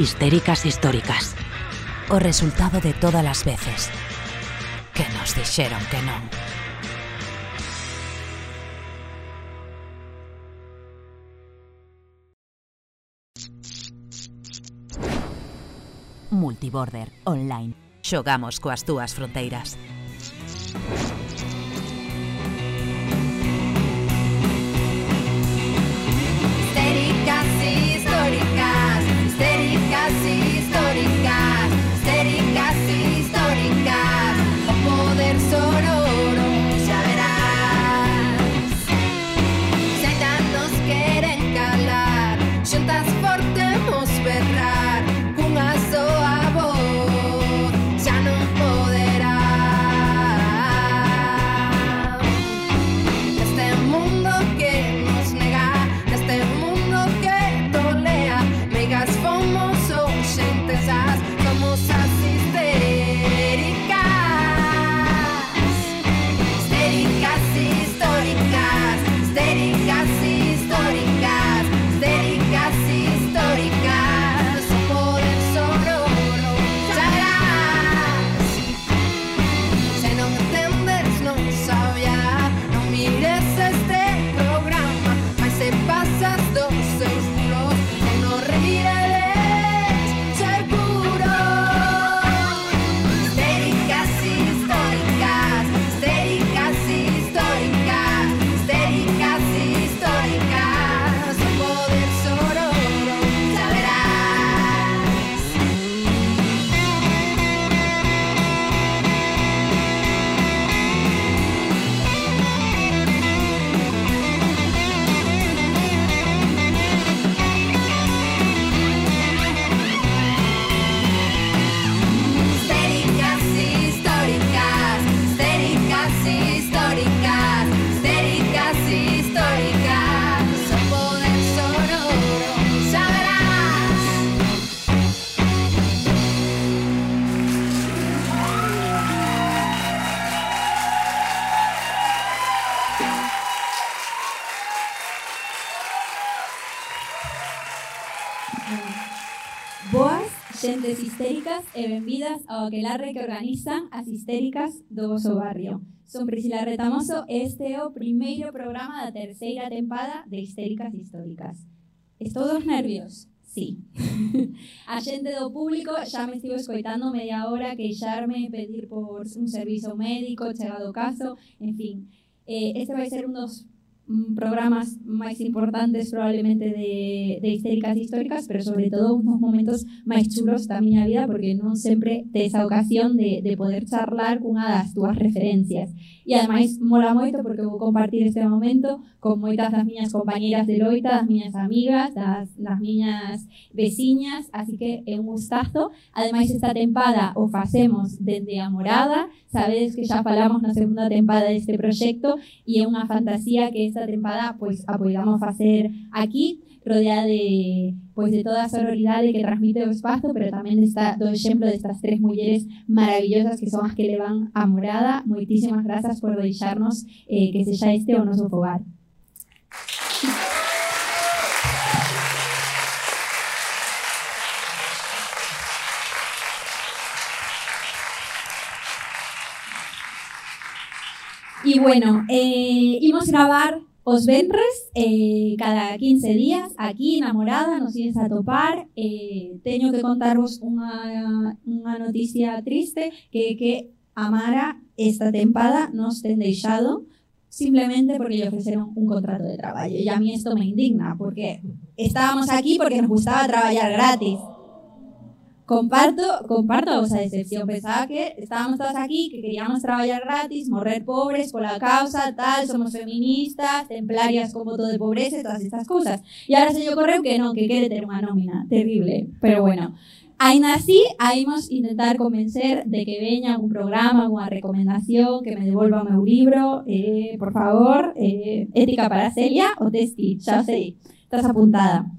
histéricas históricas. O resultado de todas as veces que nos dixeron que non. Multiborder Online. Xogamos coas túas fronteiras. Xentes histéricas e benvidas ao aquelarre que organizan as histéricas do vosso barrio. Son Priscila Retamoso e este é o primeiro programa da terceira tempada de Histéricas Históricas. Estou dos nervios? Sí. A xente do público xa me estivo escoitando media hora queixarme, pedir por un servizo médico, chegado caso, en fin. Eh, este vai ser un dos programas máis importantes probablemente de, de histéricas históricas, pero sobre todo un dos momentos máis chulos da miña vida porque non sempre tes a ocasión de, de poder charlar cunha das túas referencias. E ademais mola moito porque vou compartir este momento con moitas das miñas compañeras de loita, das miñas amigas, das, das miñas veciñas, así que é un gustazo. Ademais esta tempada o facemos dende a morada, sabedes que xa falamos na segunda tempada deste proxecto e é unha fantasía que esta tempada pois a poidamos facer aquí rodeada de pois de toda a sororidade que transmite o espazo, pero tamén desta, do exemplo destas tres mulleres maravillosas que son as que levan a morada. Moitísimas grazas por deixarnos eh, que sexa este o noso fogar. E bueno, eh, imos gravar os venres eh, cada 15 días aquí na Morada, nos ides a topar. Eh, que contarvos unha, unha noticia triste que que a Mara esta tempada nos ten deixado simplemente porque lle ofreceron un contrato de traballo. E a mí isto me indigna porque estábamos aquí porque nos gustaba traballar gratis Comparto, comparto a vosa decepción. Pensaba que estábamos todas aquí, que queríamos traballar gratis, morrer pobres pola causa, tal, somos feministas, templarias con voto de pobreza todas estas cousas. E agora se lle ocorreu que non, que quere ter unha nómina. Terrible. Pero bueno, Ainda así, aimos intentar convencer de que veña algún programa, alguna recomendación, que me devolva meu libro, eh, por favor, eh, Ética para Celia o Testi, xa sei, estás apuntada.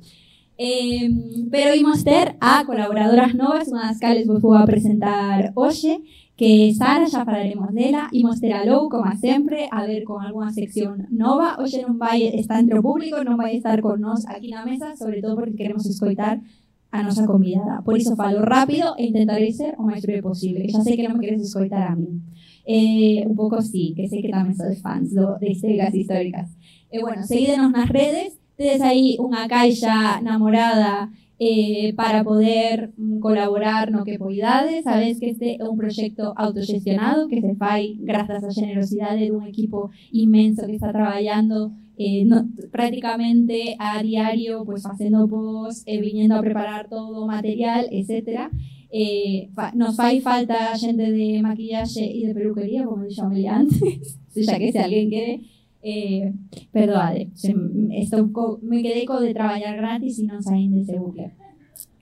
Eh, pero imos ter a colaboradoras novas, unha das cales vos vou a presentar hoxe, que Sara, xa falaremos dela, imos ter a Lou, como sempre, a ver con algunha sección nova. Hoxe non vai estar entre o público, non vai estar con nós aquí na mesa, sobre todo porque queremos escoitar a nosa convidada. Por iso falo rápido e intentarei ser o máis breve posible. Xa sei que non me queres escoitar a mí. Eh, un pouco sí, que sei que tamén sodes fans do, de históricas históricas. E eh, bueno, seguídenos nas redes, tedes aí unha caixa namorada eh, para poder mm, colaborar no que poidades. Sabes que este é un proxecto autoxestionado que se fai grazas á generosidade dun equipo inmenso que está traballando eh, no, prácticamente a diario, pues facendo post, eh, a preparar todo material, etc. Eh, fa, nos fai falta xente de maquillaxe e de peluquería, como dixo Amelia antes, xa que se alguén quere, Eh, perdoade, se, me quedei co de traballar gratis e non saín dese bucle.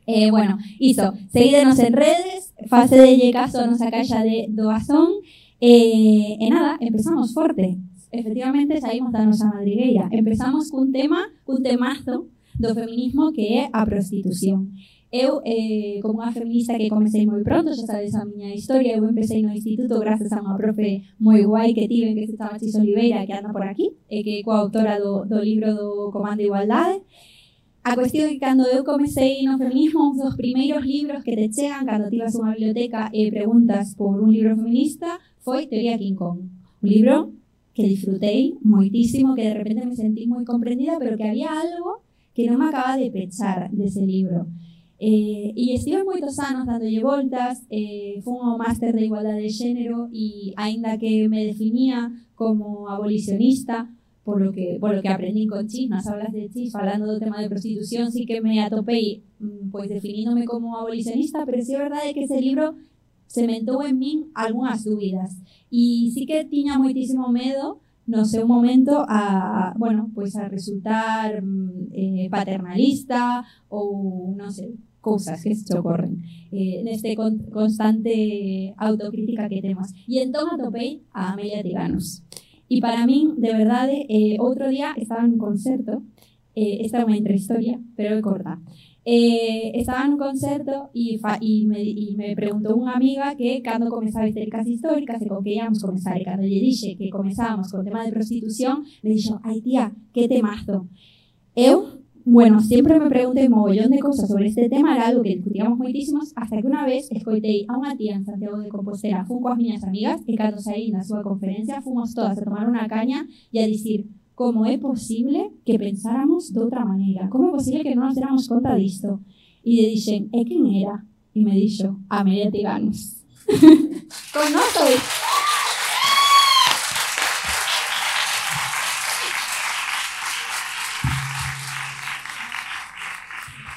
Eh, bueno, iso, seguídenos en redes, fase de caso a nosa caixa de doazón, eh, nada, empezamos forte. Efectivamente, saímos da nosa madrigueira. Empezamos cun tema, cun temazo do feminismo que é a prostitución. Eu, eh, como unha feminista que comecei moi pronto, xa sabes a miña historia, eu empecé no instituto grazas a unha profe moi guai que tive, que se chama Chis Oliveira, que anda por aquí, e que é coautora do, do libro do Comando de Igualdade. A cuestión é que cando eu comecei no feminismo, un dos primeiros libros que te chegan cando ti vas a unha biblioteca e preguntas por un libro feminista foi Teoría King Kong. Un libro que disfrutei moitísimo, que de repente me sentí moi comprendida, pero que había algo que non me acaba de pechar dese libro. Eh, e estive moitos anos dándolle voltas, eh, fun ao máster de igualdade de xénero e aínda que me definía como abolicionista, por lo que, por lo que aprendí con Chis, nas aulas de Chis, falando do tema de prostitución, sí que me atopei mm, pois definíndome como abolicionista, pero sí é verdade que ese libro cementou en min algunhas dúbidas. E sí que tiña moitísimo medo no seu momento a, bueno, pois a resultar mm, eh, paternalista ou, non sei, cousas que se ocorren eh, neste con, constante autocrítica que temos. E entón atopei a Amelia Tiganos. E para min, de verdade, eh, outro día estaba en un concerto, eh, esta é unha intrahistoria, pero corta. Eh, estaba en un concerto e, fa, e, me, e me preguntou unha amiga que cando comezaba histéricas históricas e con que íamos comenzar e cando lle dixe que comezábamos con o tema de prostitución me dixo, ai tía, que temazo eu Bueno, siempre me pregunté un mogollón de cosas sobre este tema, era algo que discutíamos moitísimos, hasta que unha vez escoitei a unha tía en Santiago de Compostela, fun coas miñas amigas, e cando saí na súa conferencia, fomos todas a tomar unha caña e a dicir como é posible que pensáramos de outra maneira, como é posible que non nos déramos conta disto. E lle dixen, e quen era? E me dixo, Amelia Tiganos. Con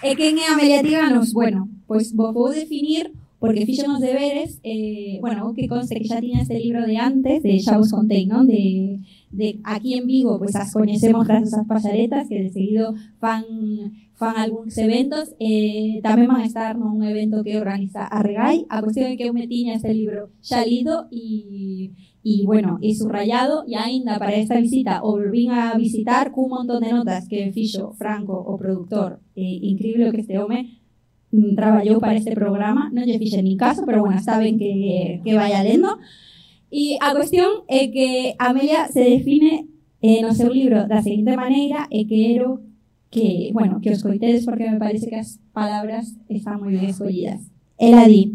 E quen é Amelia Tiganos? Bueno, pois vos vou definir porque fixo os deberes, eh, bueno, que conste que xa tiña este libro de antes, de xa vos contei, non? De, de aquí en Vigo, pois as coñecemos grazas ás pasaretas, que de seguido fan fan algúns eventos, eh, tamén van a estar nun evento que organiza a Regai, a cuestión é que eu me tiña este libro xa lido e e bueno, e subrayado e aínda para esta visita o a visitar cun montón de notas que fixo Franco, o productor eh, increíble que este home mm, traballou para este programa non lle fixe nin caso, pero bueno, está que, que vaya lendo e a cuestión é que Amelia se define eh, no seu libro da seguinte maneira e quero que, bueno, que os coitedes porque me parece que as palabras están moi ben escollidas. Ela di,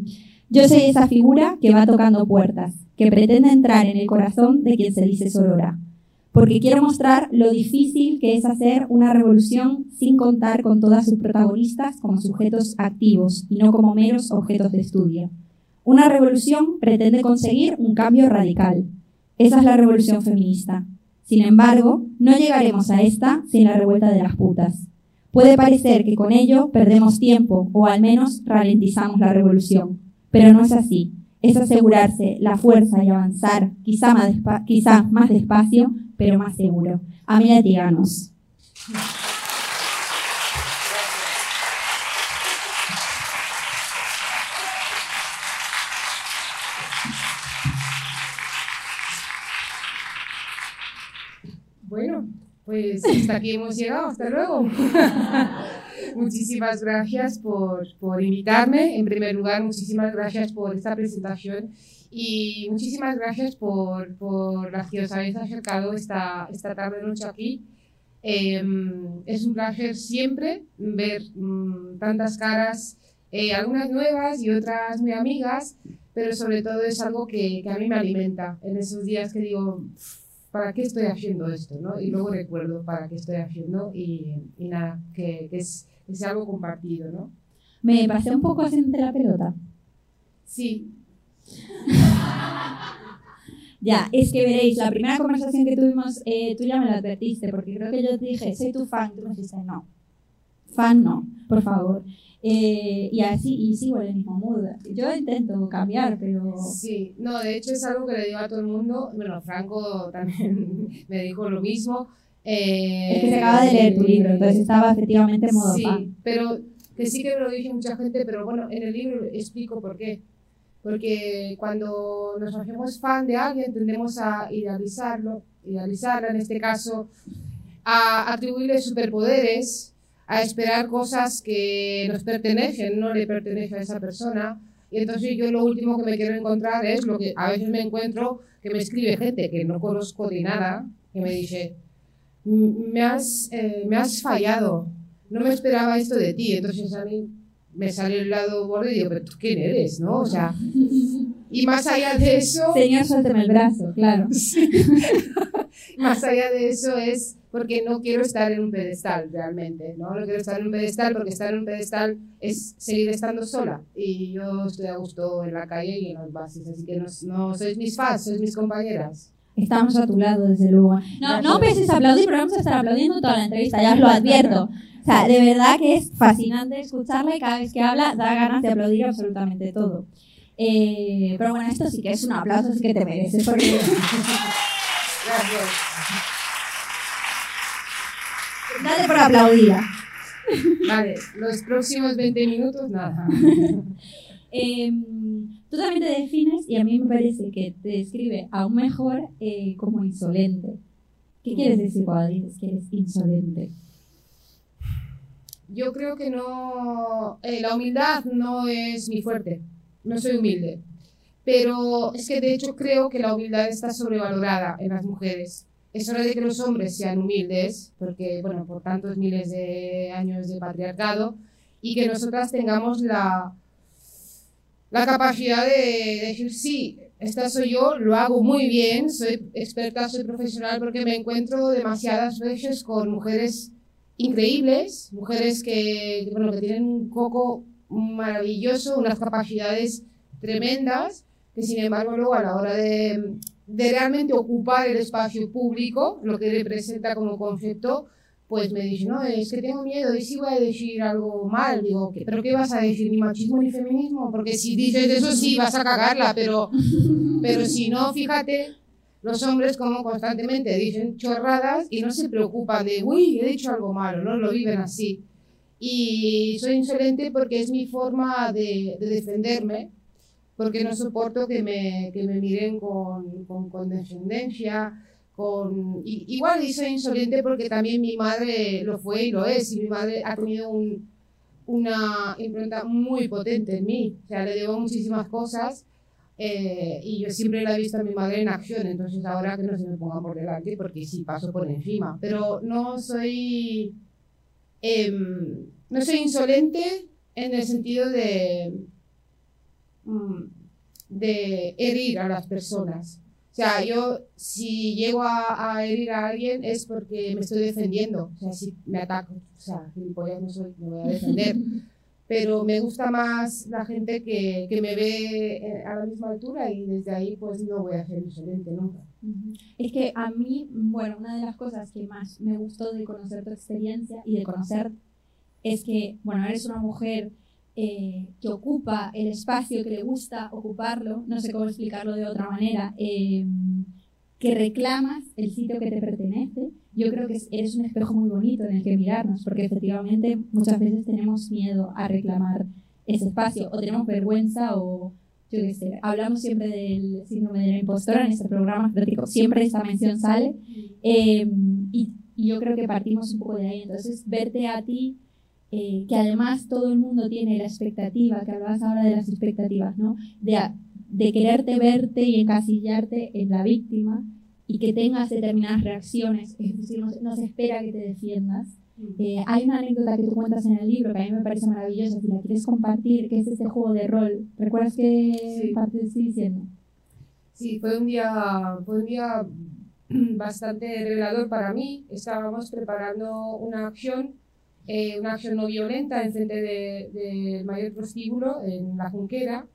yo soy esa figura que va tocando puertas, que pretende entrar en el corazón de quien se dice sorora, porque quiero mostrar lo difícil que es hacer una revolución sin contar con todas sus protagonistas como sujetos activos y no como meros objetos de estudio. Una revolución pretende conseguir un cambio radical. Esa es la revolución feminista. Sin embargo, no llegaremos a esta sin la revuelta de las putas. Puede parecer que con ello perdemos tiempo o al menos ralentizamos la revolución, pero no es así es asegurarse la fuerza y avanzar, quizá más, quizá más despacio, pero más seguro. Amelia Tiganos. Bueno, pues hasta aquí hemos llegado. Hasta luego. muchísimas gracias por, por, invitarme. En primer lugar, muchísimas gracias por esta presentación y muchísimas gracias por, por las que os habéis acercado esta, esta tarde noche aquí. Em, es un placer siempre ver mm, tantas caras, eh, algunas nuevas y otras muy amigas, pero sobre todo es algo que, que, a mí me alimenta en esos días que digo, ¿para qué estoy haciendo esto? ¿no? Y luego recuerdo para qué estoy haciendo y, y nada, que, que, es, es algo compartido. ¿no? Me pasé un poco haciendo la pelota. Sí. Ya, es que veréis, la primera conversación que tuvimos, eh, tú ya me la advertiste, porque creo que yo te dije, soy tu fan, tú me dijiste, no, fan no, por favor. Eh, y así, y sigo en el mismo mood. Yo intento cambiar, pero... Sí, no, de hecho es algo que le digo a todo el mundo, bueno, Franco también me dijo lo mismo. Eh, es que se acaba de leer tu libro, entonces estaba efectivamente en modo sí, pero que sí que lo dije mucha gente, pero bueno, en el libro explico por qué porque cuando nos hacemos fan de alguien tendemos a idealizarlo, idealizarla en este caso, a atribuirle superpoderes, a esperar cosas que nos pertenecen, no le pertenecen a esa persona. Y entonces yo lo último que me quiero encontrar es lo que a veces me encuentro, que me escribe gente que no conozco de nada, que me dice, me has, eh, me has fallado, no me esperaba esto de ti. Entonces a mí me sale el lado borde y digo, pero tú quién eres, ¿no? O sea, y más allá de eso... Señor, suélteme el brazo, claro. Sí. más allá de eso es porque no quiero estar en un pedestal realmente, ¿no? No quiero estar en un pedestal porque estar en un pedestal es seguir estando sola y yo estoy a gusto en la calle y en los bases, así que no, no sois mis fans, sois mis compañeras. Estamos a tu lado, desde luego. No, no empieces a aplaudir, pero vamos a estar aplaudiendo toda la entrevista, ya os lo advierto. O sea, de verdad que es fascinante escucharla y cada vez que habla da ganas de aplaudir absolutamente todo. Eh, pero bueno, esto sí que es un aplauso, así que te mereces. Porque... Gracias. Dale por aplaudir. Vale, los próximos 20 minutos, nada. Eh, tú también te defines, y a mí me parece que te describe aún mejor eh, como insolente. ¿Qué quieres decir cuando dices que eres insolente? Yo creo que no, eh, la humildad no es mi fuerte, no soy humilde, pero es que de hecho creo que la humildad está sobrevalorada en las mujeres. Es hora de que los hombres sean humildes, porque, bueno, por tantos miles de años de patriarcado, y que nosotras tengamos la, la capacidad de decir, sí, esta soy yo, lo hago muy bien, soy experta, soy profesional, porque me encuentro demasiadas veces con mujeres increíbles, mujeres que, bueno, que tienen un coco maravilloso, unas capacidades tremendas, que sin embargo luego a la hora de, de realmente ocupar el espacio público, lo que representa como concepto, pues me dice, no, es que tengo miedo, y si voy a decir algo mal, digo, ¿pero qué vas a decir? ¿Ni machismo ni feminismo? Porque si dices eso sí vas a cagarla, pero, pero si no, fíjate, los hombres como constantemente dicen chorradas y no se preocupan de, uy, he dicho algo malo, no lo viven así. Y soy insolente porque es mi forma de, de defenderme, porque no soporto que me, que me miren con, con condescendencia, con, y, igual y soy insolente porque también mi madre lo fue y lo es, y mi madre ha tenido un, una impronta muy potente en mí, o sea, le debo muchísimas cosas eh, y yo siempre la he visto a mi madre en acción, entonces ahora que no se me ponga por delante porque sí paso por encima, pero no soy, eh, no soy insolente en el sentido de, mm, de herir a las personas. O sea, yo si llego a, a, herir a alguien es porque me estoy defendiendo. O sea, si me ataco, o sea, gilipollas no soy, me voy a defender. Pero me gusta más la gente que, que me ve a la misma altura y desde ahí pues no voy a ser insolente nunca. Es que a mí, bueno, una de las cosas que más me gustó de conocer tu experiencia y de conocer es que, bueno, eres una mujer eh, que ocupa el espacio que le gusta ocuparlo, no sé cómo explicarlo de otra manera, eh, que reclamas el sitio que te pertenece, yo creo que eres un espejo muy bonito en el que mirarnos, porque efectivamente muchas veces tenemos miedo a reclamar ese espacio, o tenemos vergüenza, o yo qué sé, hablamos siempre del síndrome de la impostora en este programa, siempre esta mención sale, eh, y, y yo creo que partimos un poco de ahí, entonces verte a ti eh, que además todo el mundo tiene la expectativa, que hablabas ahora de las expectativas, ¿no? De, de quererte verte y encasillarte en la víctima y que tengas determinadas reacciones, es decir, no, no se espera que te defiendas. Eh, hay una anécdota que tú cuentas en el libro que a mí me parece maravillosa, si la quieres compartir, que es este juego de rol. ¿Recuerdas qué Sí. parte estoy diciendo? Sí, fue un día, fue un día bastante revelador para mí. Estábamos preparando una acción, eh, una acción no violenta en frente de- del mayor prostíbulo en la Junquera.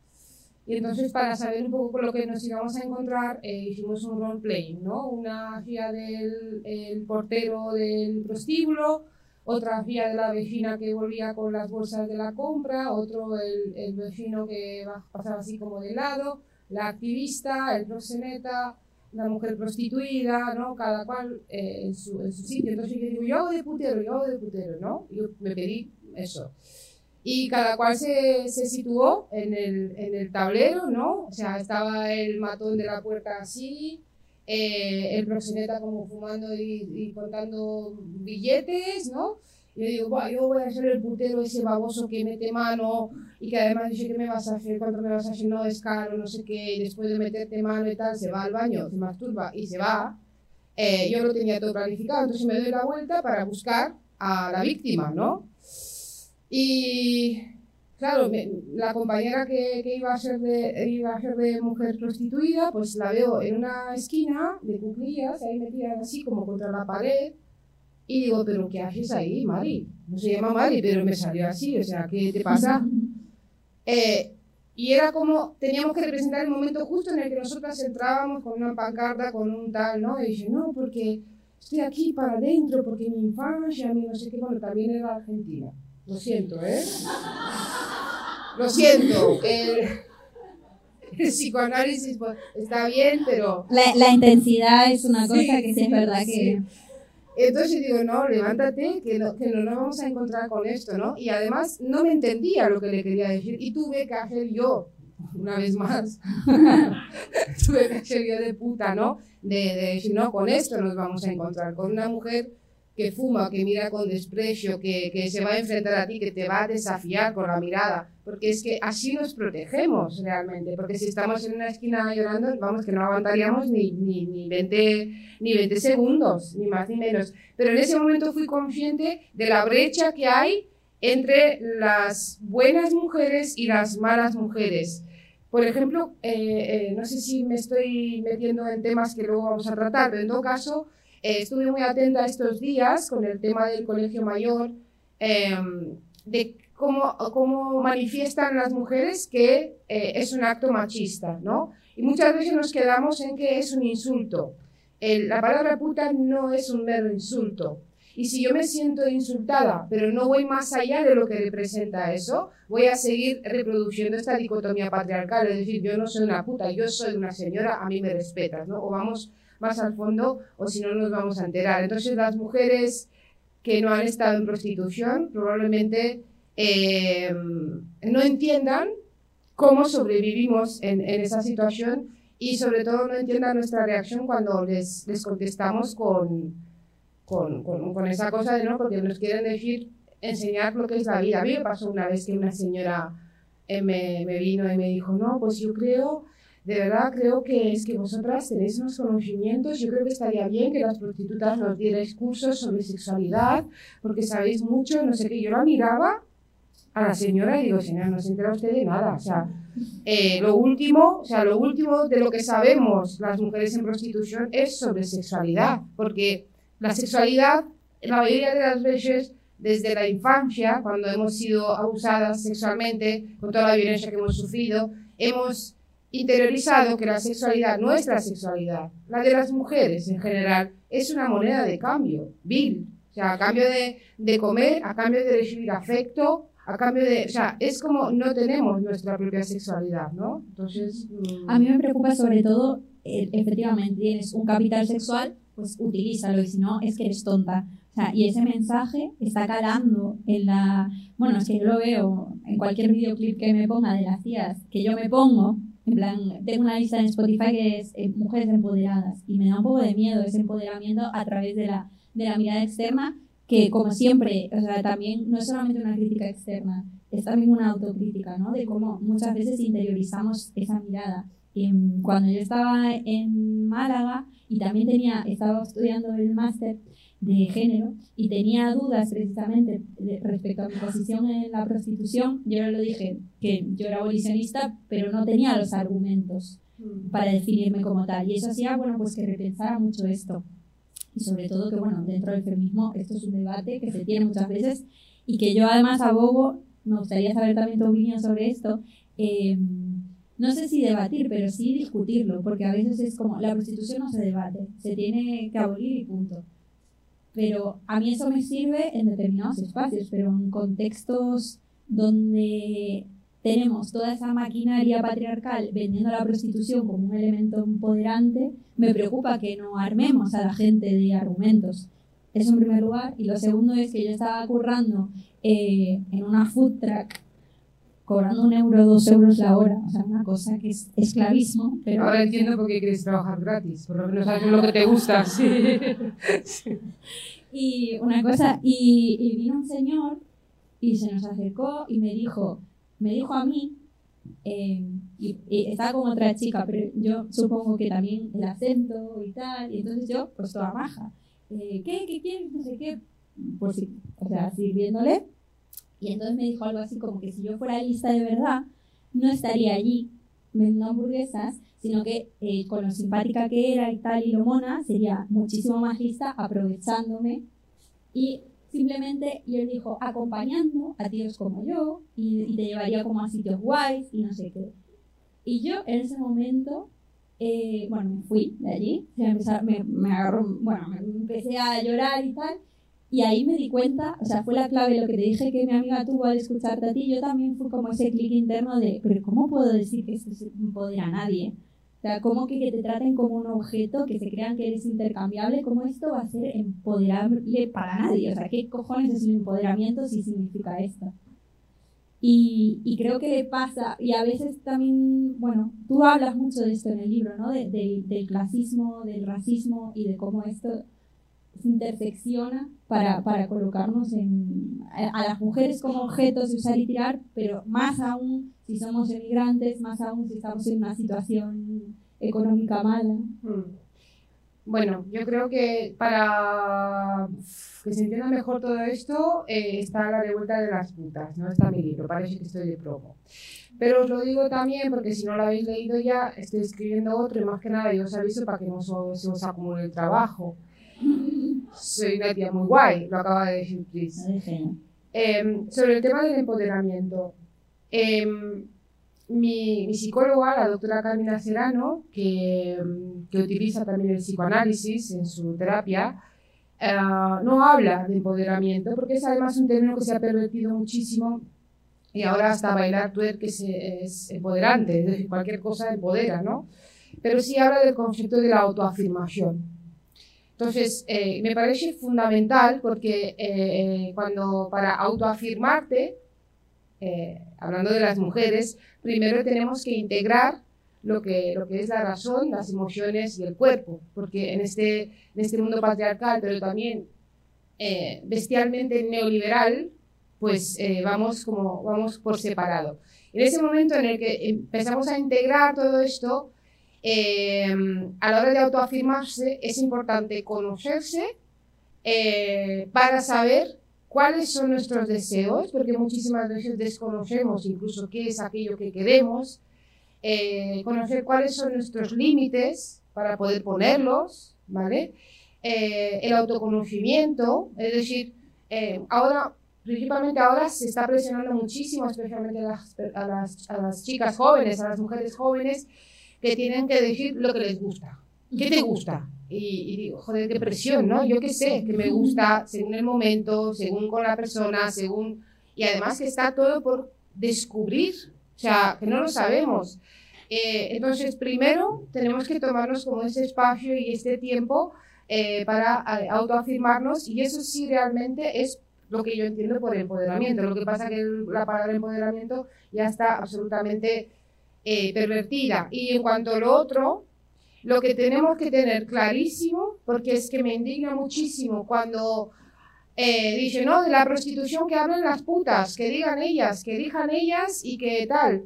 Y entonces, para saber un poco con lo que nos íbamos a encontrar, eh, hicimos un role-playing, ¿no? Una hacía del el portero del prostíbulo, otra hacía de la vecina que volvía con las bolsas de la compra, otro el, el vecino que pasaba así como de lado, la activista, el proxeneta, la mujer prostituida, ¿no? Cada cual eh, en, su, en su sitio. Entonces yo digo, yo hago de putero, yo hago de putero, ¿no? Yo me pedí eso. Y cada cual se, se situó en el, en el tablero, ¿no? O sea, estaba el matón de la puerta así, eh, el proxeneta como fumando y, y contando billetes, ¿no? Yo digo, "Buah, yo voy a ser el putero ese baboso que mete mano y que además dice, ¿qué me vas a hacer? ¿Cuánto me vas a hacer? No, es caro, no sé qué. Y después de meterte mano y tal, se va al baño, se masturba y se va. Eh, yo lo tenía todo planificado, entonces me doy la vuelta para buscar a la víctima, ¿no? Y claro, me- la compañera que, que iba, a ser de, iba a ser de mujer prostituida, pues la veo en una esquina de cuclillas, ahí metida así como contra la pared. Y digo, ¿pero qué haces ahí, Mari? No se llama Mari, pero me salió así, o sea, ¿qué te pasa? Eh, y era como, teníamos que representar el momento justo en el que nosotras entrábamos con una pancarta, con un tal, ¿no? Y dije, no, porque estoy aquí para adentro, porque mi infancia, mi no sé qué, bueno, también era argentina. Lo siento, ¿eh? Lo siento. El, el psicoanálisis pues, está bien, pero La, la intensidad es una Sí, cosa que sí es verdad sí. que... Entonces digo, no, levántate, que no, que no nos vamos a encontrar con esto, ¿no? Y además no me entendía lo que le quería decir y tuve que hacer yo, una vez más, tuve que hacer yo de puta, ¿no? De, de decir, no, con esto nos vamos a encontrar, con una mujer que fuma, que mira con desprecio, que, que se va a enfrentar a ti, que te va a desafiar con la mirada, porque es que así nos protegemos realmente, porque si estamos en una esquina llorando, vamos, que no aguantaríamos ni, ni, ni 20 ni 20 segundos, ni más ni menos. Pero en ese momento fui consciente de la brecha que hay entre las buenas mujeres y las malas mujeres. Por ejemplo, eh, eh, no sé si me estoy metiendo en temas que luego vamos a tratar, pero en todo caso, eh, estuve muy atenta estos días con el tema del colegio mayor, eh, de cómo, cómo manifiestan las mujeres que eh, es un acto machista, ¿no? Y muchas veces nos quedamos en que es un insulto. La palabra puta no es un mero insulto. Y si yo me siento insultada, pero no voy más allá de lo que representa eso, voy a seguir reproduciendo esta dicotomía patriarcal. Es decir, yo no soy una puta, yo soy una señora, a mí me respetas, ¿no? O vamos más al fondo, o si no nos vamos a enterar. Entonces, las mujeres que no han estado en prostitución probablemente eh, no entiendan cómo sobrevivimos en, en esa situación y sobre todo no entiendan nuestra reacción cuando les, les contestamos con, con, con, con esa cosa de no, porque nos quieren decir, enseñar lo que es la vida. A mí me pasó una vez que una señora eh, me, me vino y me dijo, no, pues yo creo, de verdad creo que es que vosotras tenéis unos conocimientos, yo creo que estaría bien que las prostitutas nos dierais cursos sobre sexualidad, porque sabéis mucho, no sé qué. Yo la miraba a la señora y digo, señora, no se entera usted de nada, o sea, eh, lo último, o sea, lo último de lo que sabemos las mujeres en prostitución es sobre sexualidad, porque la sexualidad, la mayoría de las veces, desde la infancia, cuando hemos sido abusadas sexualmente, con toda la violencia que hemos sufrido, hemos interiorizado que la sexualidad, nuestra sexualidad, la de las mujeres en general, es una moneda de cambio, vil. O sea, a cambio de, de comer, a cambio de recibir afecto, a cambio de... O sea, es como no tenemos nuestra propia sexualidad, ¿no? Entonces... mm, A mí me preocupa sobre todo, eh, efectivamente, tienes un capital sexual, pues utilízalo, y si no, es que eres tonta. O sea, y ese mensaje está calando en la... Bueno, es que yo lo veo en cualquier videoclip que me ponga de las tías, que yo me pongo, en plan, tengo una lista en Spotify que es eh, mujeres empoderadas, y me da un poco de miedo ese empoderamiento a través de la, de la mirada externa, que como siempre, o sea, también no es solamente una crítica externa, es también una autocrítica, ¿no? De cómo muchas veces interiorizamos esa mirada. em, cuando yo estaba en Málaga y también tenía, estaba estudiando el máster de género y tenía dudas precisamente respecto a mi posición en la prostitución, yo lo dije que yo era abolicionista, pero no tenía los argumentos para definirme como tal. Y eso hacía, bueno, pues que repensara mucho esto. Y sobre todo que, bueno, dentro del feminismo esto es un debate que se tiene muchas veces y que yo además abogo, me gustaría saber también tu opinión sobre esto, eh, no sé si debatir, pero sí discutirlo, porque a veces es como, la prostitución no se debate, se tiene que abolir y punto. Pero a mí eso me sirve en determinados espacios, pero en contextos donde tenemos toda esa maquinaria patriarcal vendiendo la prostitución como un elemento empoderante, me preocupa que no armemos a la gente de argumentos. Eso en primer lugar. Y lo segundo es que yo estaba currando eh, en una food truck cobrando un euro, dos euros la hora. O sea, una cosa que es esclavismo. Pero Ahora entiendo por qué quieres trabajar gratis, por lo menos sabes lo que te gusta. Sí. Sí. Y una cosa, y, y vino un señor y se nos acercó y me dijo, me dijo a mí, eh, y, y estaba con otra chica, pero yo supongo que también el acento y tal, y entonces yo, pues toda maja, eh, ¿qué, qué quieres? No sé qué, por si, o sea, sirviéndole. Y entonces me dijo algo así como que si yo fuera lista de verdad, no estaría allí vendiendo hamburguesas, sino que eh, con lo simpática que era y tal y lo mona, sería muchísimo más lista aprovechándome y simplemente, y él dijo, acompañando a tíos como yo y, y te llevaría como a sitios guays y no sé qué. Y yo en ese momento, eh, bueno, me fui de allí, me, me, me bueno, me empecé a llorar y tal. Y ahí me di cuenta, o sea, fue la clave lo que te dije que mi amiga tuvo al escucharte a ti. Yo también fue como ese clic interno de, pero ¿cómo puedo decir que esto es empodera a nadie? O sea, ¿cómo que, que te traten como un objeto, que se crean que eres intercambiable? ¿Cómo esto va a ser empoderable para nadie? O sea, ¿qué cojones es el empoderamiento si significa esto? Y, y creo que pasa, y a veces también, bueno, tú hablas mucho de esto en el libro, ¿no? De- del- del clasismo, del racismo y de cómo esto se intersecciona para, para colocarnos en, a, a las mujeres como objetos de usar y tirar, pero más aún si somos emigrantes, más aún si estamos en una situación económica mala. Mm. Bueno, yo creo que para que se entienda mejor todo esto eh, está la revuelta de las putas, no está mi libro, parece que estoy de promo. Pero os lo digo también porque si no lo habéis leído ya, estoy escribiendo otro y más que nada yo os aviso para que no se os acumule el trabajo. Soy una tía muy guay, lo acaba de decir Chris. Em, sobre el tema del empoderamiento, em, mi, mi psicóloga, la doctora Carmina Serrano, que, em, que utiliza también el psicoanálisis en su terapia, eh, no habla de empoderamiento porque es además un término que se ha pervertido muchísimo y ahora hasta bailar twerk es, es empoderante, cualquier cosa empodera, ¿no? Pero sí habla del concepto de la autoafirmación. Entonces, eh, me parece fundamental porque eh, cuando para autoafirmarte, eh, hablando de las mujeres, primero tenemos que integrar lo que, lo que es la razón, las emociones y el cuerpo, porque en este, en este mundo patriarcal, pero también eh, bestialmente neoliberal, pues eh, vamos, como, vamos por separado. En ese momento en el que empezamos a integrar todo esto, eh, a la hora de autoafirmarse es importante conocerse eh, para saber cuáles son nuestros deseos, porque muchísimas veces desconocemos incluso qué es aquello que queremos, eh, conocer cuáles son nuestros límites para poder ponerlos, ¿vale? Eh, el autoconocimiento, es decir, eh, ahora, principalmente ahora se está presionando muchísimo, especialmente a las, a, las, a las chicas jóvenes, a las mujeres jóvenes, que tienen que decir lo que les gusta. ¿Qué te gusta? Y, digo, joder, qué presión, ¿no? Yo qué sé, que me gusta según el momento, según con la persona, según... Y además que está todo por descubrir, o sea, que no lo sabemos. Eh, entonces, primero tenemos que tomarnos como ese espacio y este tiempo eh, para eh, autoafirmarnos y eso sí realmente es lo que yo entiendo por empoderamiento. Lo que pasa que el, la palabra empoderamiento ya está absolutamente eh, pervertida. Y en cuanto a lo otro, lo que tenemos que tener clarísimo, porque es que me indigna muchísimo cuando eh, dice, no, de la prostitución que hablen las putas, que digan ellas, que digan ellas y que tal.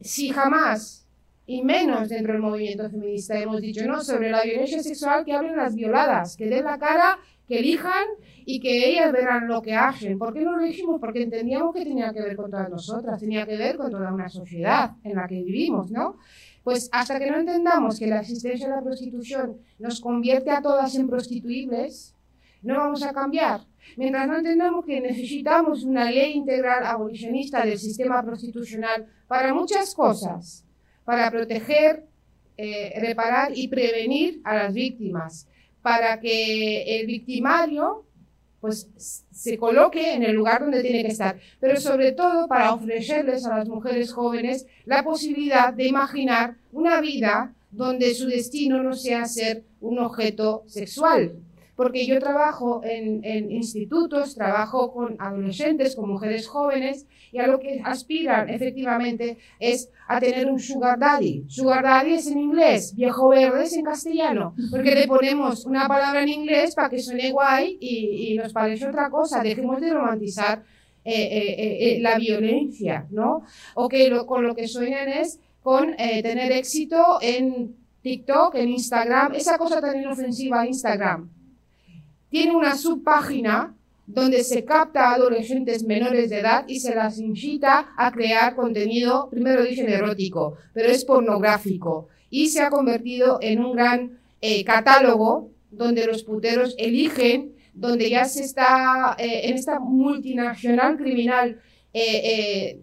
Si jamás y menos dentro del movimiento feminista. Hemos dicho, no, sobre la violencia sexual que hablen las violadas, que den la cara, que elijan y que ellas verán lo que hacen. ¿Por qué no lo dijimos? Porque entendíamos que tenía que ver con todas nosotras, tenía que ver con toda una sociedad en la que vivimos, ¿no? Pues hasta que no entendamos que la existencia de la prostitución nos convierte a todas en prostituibles, no vamos a cambiar. Mientras no entendamos que necesitamos una ley integral abolicionista del sistema prostitucional para muchas cosas, para proteger, eh, reparar y prevenir a las víctimas, para que el victimario pues se coloque en el lugar donde tiene que estar, pero sobre todo para ofrecerles a las mujeres jóvenes la posibilidad de imaginar una vida donde su destino no sea ser un objeto sexual, porque yo trabajo en, institutos, trabajo con adolescentes, con mujeres jóvenes, y a lo que aspiran efectivamente es a tener un sugar daddy. Sugar daddy es en inglés, viejo verde es en castellano, porque le ponemos una palabra en inglés para que suene guay y, nos parece otra cosa. Dejemos de romantizar eh, eh, eh, la violencia, ¿no? O que con lo que sueñan es con tener éxito en TikTok, en Instagram, esa cosa tan inofensiva, Instagram tiene una subpágina donde se capta a adolescentes menores de edad y se las incita a crear contenido, primero dicen erótico, pero es pornográfico. Y se ha convertido en un gran eh, catálogo donde los puteros eligen, donde ya se está eh, en esta multinacional criminal, eh,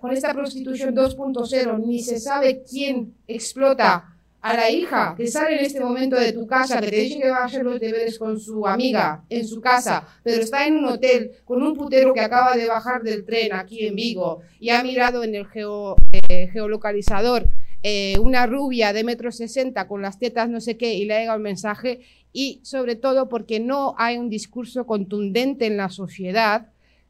con esta prostitución 2.0, ni se sabe quién explota a la hija que sale en este momento de tu casa, que te dice que va a hacer los deberes con su amiga en su casa, pero está en un hotel con un putero que acaba de bajar del tren aquí en Vigo y ha mirado en el eh, geolocalizador eh, una rubia de metro sesenta con las tetas no sé qué y le ha llegado el mensaje y sobre todo porque no hay un discurso contundente en la sociedad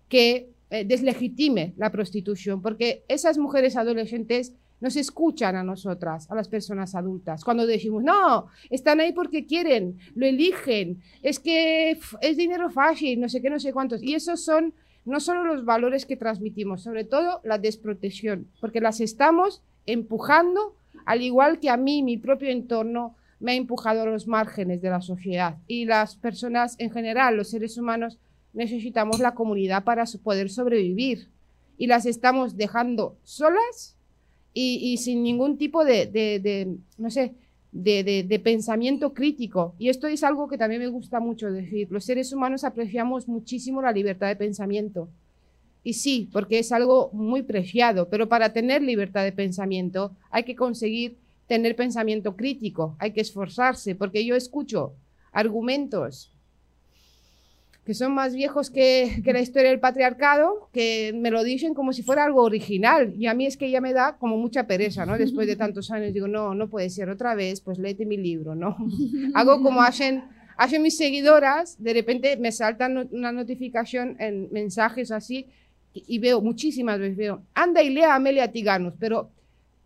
que eh, deslegitime la prostitución, porque esas mujeres adolescentes nos escuchan a nosotras, a las personas adultas, cuando decimos, no, están ahí porque quieren, lo eligen, es que es dinero fácil, no sé qué, no sé cuántos. Y esos son no solo los valores que transmitimos, sobre todo la desprotección, porque las estamos empujando, al igual que a mí, mi propio entorno, me ha empujado a los márgenes de la sociedad. Y las personas en general, los seres humanos, necesitamos la comunidad para poder sobrevivir. Y las estamos dejando solas y, sin ningún tipo de, no sé, de, pensamiento crítico. Y esto es algo que también me gusta mucho decir. Los seres humanos apreciamos muchísimo la libertad de pensamiento. Y sí, porque es algo muy preciado, pero para tener libertad de pensamiento hay que conseguir tener pensamiento crítico, hay que esforzarse, porque yo escucho argumentos que son más viejos que, que, la historia del patriarcado, que me lo dicen como si fuera algo original. Y a mí es que ya me da como mucha pereza, ¿no? Después de tantos años digo, no, no puede ser otra vez, pues léete mi libro, ¿no? Hago como hacen, hacen mis seguidoras, de repente me saltan una notificación en mensajes así, y, y veo muchísimas veces, veo, anda y lea a Amelia Tiganos, pero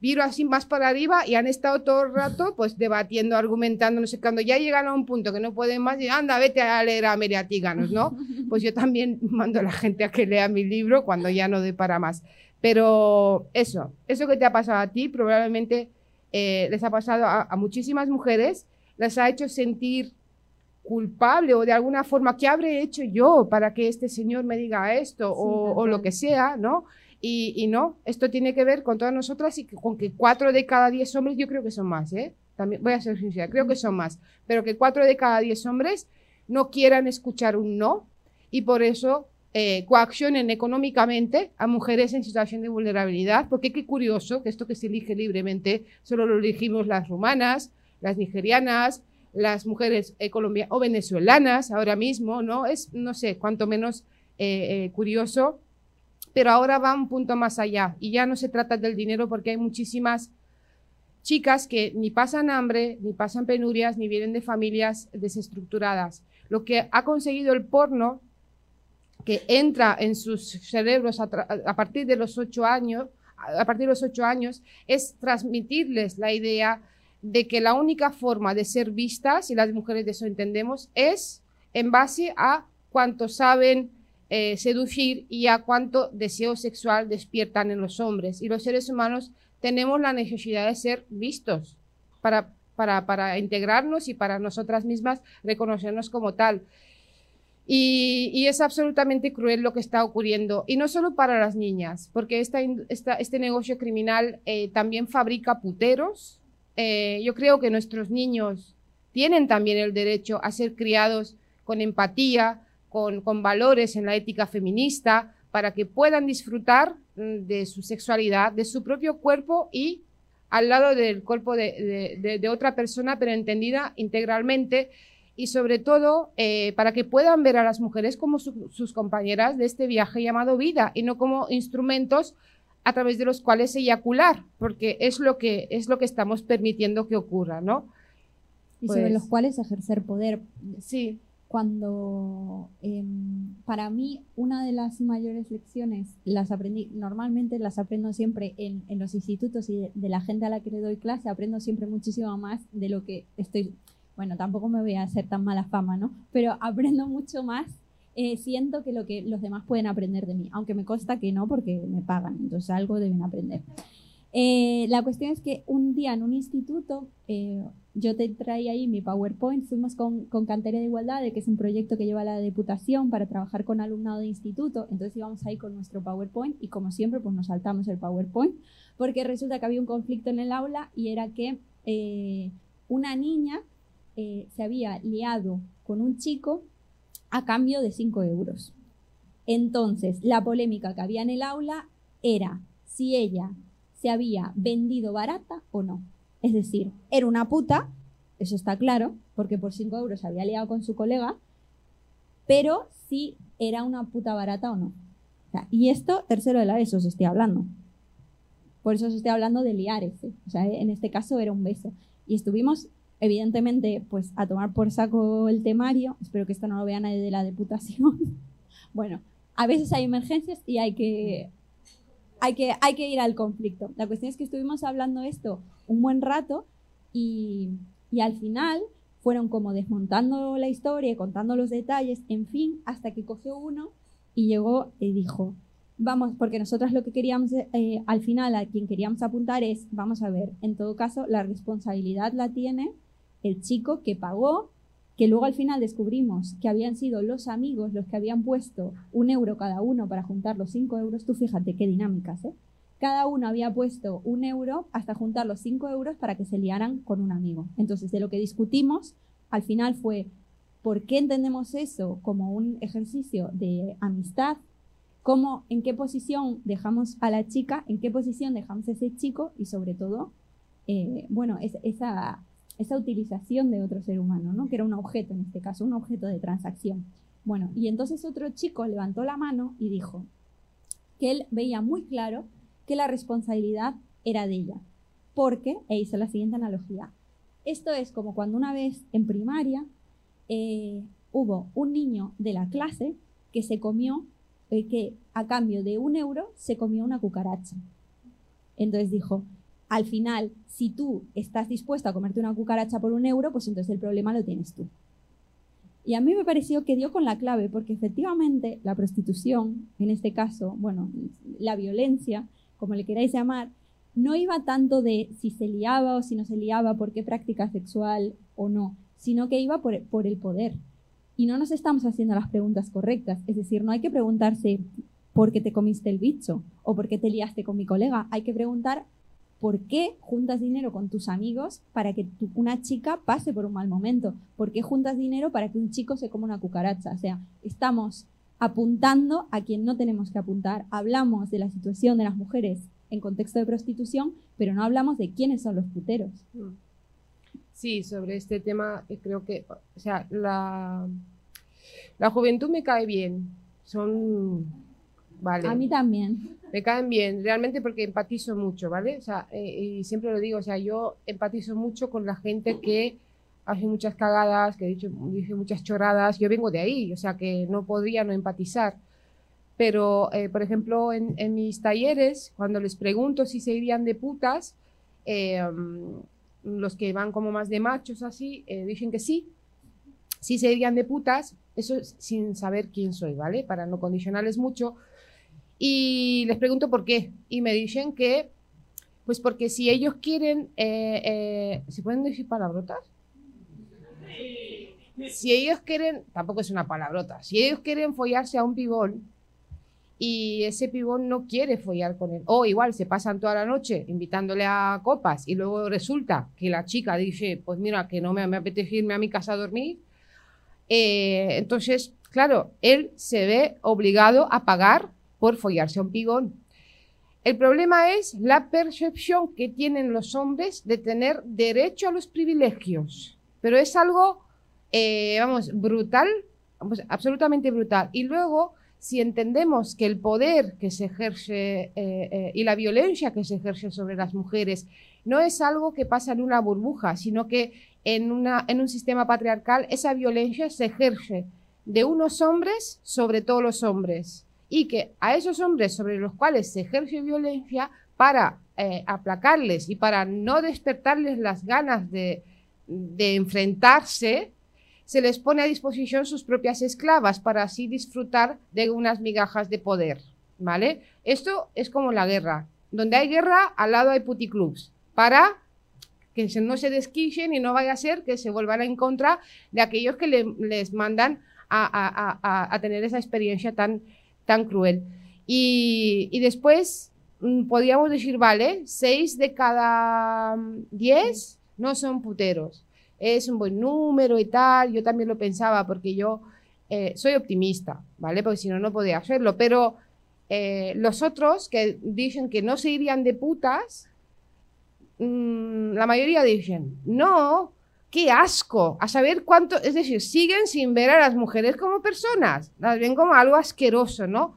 viro así más para arriba y han estado todo el rato pues debatiendo, argumentando, no sé, cuando ya llegan a un punto que no pueden más, y anda, vete a leer a Meriatíganos, ¿no? Pues yo también mando a la gente a que lea mi libro cuando ya no dé para más. Pero eso, eso que te ha pasado a ti probablemente eh, les ha pasado a, a, muchísimas mujeres, les ha hecho sentir culpable o de alguna forma, ¿qué habré hecho yo para que este señor me diga esto sí, o, o lo que sea, ¿no? Y, y, no, esto tiene que ver con todas nosotras y con que cuatro de cada diez hombres, yo creo que son más, ¿eh? También voy a ser sincera, creo que son más, pero que cuatro de cada diez hombres no quieran escuchar un no y por eso eh, coaccionen económicamente a mujeres en situación de vulnerabilidad, porque qué curioso que esto que se elige libremente solo lo elegimos las rumanas, las nigerianas, las mujeres eh, colombianas o venezolanas ahora mismo, ¿no? Es, no sé, cuanto menos eh, eh curioso pero ahora va un punto más allá y ya no se trata del dinero porque hay muchísimas chicas que ni pasan hambre, ni pasan penurias, ni vienen de familias desestructuradas. Lo que ha conseguido el porno, que entra en sus cerebros a, partir de los ocho años, a partir de los ocho años, es transmitirles la idea de que la única forma de ser vistas, y las mujeres de eso entendemos, es en base a cuánto saben, eh, seducir y a cuánto deseo sexual despiertan en los hombres. Y los seres humanos tenemos la necesidad de ser vistos para, para, para integrarnos y para nosotras mismas reconocernos como tal. Y, es absolutamente cruel lo que está ocurriendo. Y no solo para las niñas, porque esta, este negocio criminal eh, también fabrica puteros. Eh, yo creo que nuestros niños tienen también el derecho a ser criados con empatía, con, con valores en la ética feminista, para que puedan disfrutar mm, de su sexualidad, de su propio cuerpo y al lado del cuerpo de, de, de otra persona, pero entendida integralmente y sobre todo eh, para que puedan ver a las mujeres como su, sus compañeras de este viaje llamado vida y no como instrumentos a través de los cuales eyacular, porque es lo que es lo que estamos permitiendo que ocurra, ¿no? Y pues, sobre los cuales ejercer poder. Sí. Cuando eh, para mí una de las mayores lecciones las aprendí, normalmente las aprendo siempre en, en los institutos y de, la gente a la que le doy clase, aprendo siempre muchísimo más de lo que estoy bueno, tampoco me voy a hacer tan mala fama, ¿no? Pero aprendo mucho más. Eh, siento que lo que los demás pueden aprender de mí, aunque me consta que no porque me pagan, entonces algo deben aprender. Eh, la cuestión es que un día en un instituto, eh, yo te traía ahí mi PowerPoint, fuimos con, con Cantera de Igualdad, que es un proyecto que lleva la Diputación para trabajar con alumnado de instituto, entonces íbamos ahí con nuestro PowerPoint y como siempre pues nos saltamos el PowerPoint, porque resulta que había un conflicto en el aula y era que eh, una niña se había liado con un chico a cambio de 5 euros. Entonces, la polémica que había en el aula era si ella se había vendido barata o no. Es decir, era una puta, eso está claro, porque por 5 euros se había liado con su colega, pero si era una puta barata o no. Y esto, tercero de la ESO, os estoy hablando. Por eso os estoy hablando de liar ese. O sea, en este caso era un beso. Y estuvimos evidentemente, pues a tomar por saco el temario. Espero que esto no lo vea nadie de la Diputación. bueno, a veces hay emergencias y hay que, hay que, hay que ir al conflicto. La cuestión es que estuvimos hablando esto un buen rato y, y al final fueron como desmontando la historia, contando los detalles, en fin, hasta que cogió uno y llegó y dijo, vamos, porque nosotras lo que queríamos, eh, al final, a quien queríamos apuntar es, vamos a ver, en todo caso, la responsabilidad la tiene el chico que pagó, que luego al final descubrimos que habían sido los amigos los que habían puesto un euro cada uno para juntar los cinco euros, tú fíjate qué dinámicas, ¿eh? Cada uno había puesto un euro hasta juntar los cinco euros para que se liaran con un amigo. Entonces, de lo que discutimos, al final fue por qué entendemos eso como un ejercicio de amistad, cómo, en qué posición dejamos a la chica, en qué posición dejamos a ese chico y sobre todo, eh, bueno, es, esa esa utilización de otro ser humano, ¿no? que era un objeto en este caso, un objeto de transacción. Bueno, y entonces otro chico levantó la mano y dijo que él veía muy claro que la responsabilidad era de ella, porque, e hizo la siguiente analogía, esto es como cuando una vez en primaria eh, hubo un niño de la clase que se comió, eh, que a cambio de un euro se comió una cucaracha. Entonces dijo, al final, si tú estás dispuesto a comerte una cucaracha por un euro, pues entonces el problema lo tienes tú. Y a mí me pareció que dio con la clave, porque efectivamente la prostitución, en este caso, bueno, la violencia, como le queráis llamar, no iba tanto de si se liaba o si no se liaba, por qué práctica sexual o no, sino que iba por, por el poder. Y no nos estamos haciendo las preguntas correctas. Es decir, no hay que preguntarse por qué te comiste el bicho o por qué te liaste con mi colega. Hay que preguntar ¿Por qué juntas dinero con tus amigos para que una chica pase por un mal momento? ¿Por qué juntas dinero para que un chico se coma una cucaracha? O sea, estamos apuntando a quien no tenemos que apuntar. Hablamos de la situación de las mujeres en contexto de prostitución, pero no hablamos de quiénes son los puteros. Mm. Sí, sobre este tema eh, creo que, o sea, la, la juventud me cae bien. Son Vale. A mí también. Me caen bien, realmente porque empatizo mucho, ¿vale? O sea, eh, y siempre lo digo, o sea, yo empatizo mucho con la gente que hace muchas cagadas, que dicho, dice muchas chorradas. Yo vengo de ahí, o sea, que no podría no empatizar. Pero, eh, por ejemplo, en, en, mis talleres, cuando les pregunto si se irían de putas, eh, los que van como más de machos así, dicen que sí. si se irían de putas, eso es sin saber quién soy, ¿vale? Para no condicionarles mucho. Y les pregunto por qué. Y me dicen que, pues porque si ellos quieren, eh, eh, ¿se pueden decir palabrotas? Si ellos quieren, tampoco es una palabrota, si ellos quieren follarse a un pibón y ese pibón no quiere follar con él, o igual se pasan toda la noche invitándole a copas y luego resulta que la chica dice, pues mira, que no me, me apetece irme a mi casa a dormir, eh, entonces, claro, él se ve obligado a pagar por follarse a un pibón. El problema es la percepción que tienen los hombres de tener derecho a los privilegios, pero es algo eh, vamos, brutal, absolutamente brutal. Y luego, si entendemos que el poder que se ejerce eh, eh, y la violencia que se ejerce sobre las mujeres no es algo que pasa en una burbuja, sino que en un sistema patriarcal esa violencia se ejerce de unos hombres sobre todos los hombres y que a esos hombres sobre los cuales se ejerce violencia para aplacarles y para no despertarles las ganas de, enfrentarse, se les pone a disposición sus propias esclavas para así disfrutar de unas migajas de poder, ¿vale? Esto es como la guerra. Donde hay guerra, al lado hay puticlubs, para que no se desquischen y no vaya a ser que se vuelvan en contra de aquellos que les mandan a, tener esa experiencia tan, tan cruel. Y, y después mm, podríamos decir, vale, seis de cada mm, diez no son puteros es un buen número y tal. Yo también lo pensaba porque yo eh, soy optimista, ¿vale? Porque si no, no podía hacerlo. Pero eh, los otros que dicen que no se irían de putas, mm, la mayoría dicen, no, qué asco, a saber cuánto, es decir, siguen sin ver a las mujeres como personas, las ven como algo asqueroso, ¿no?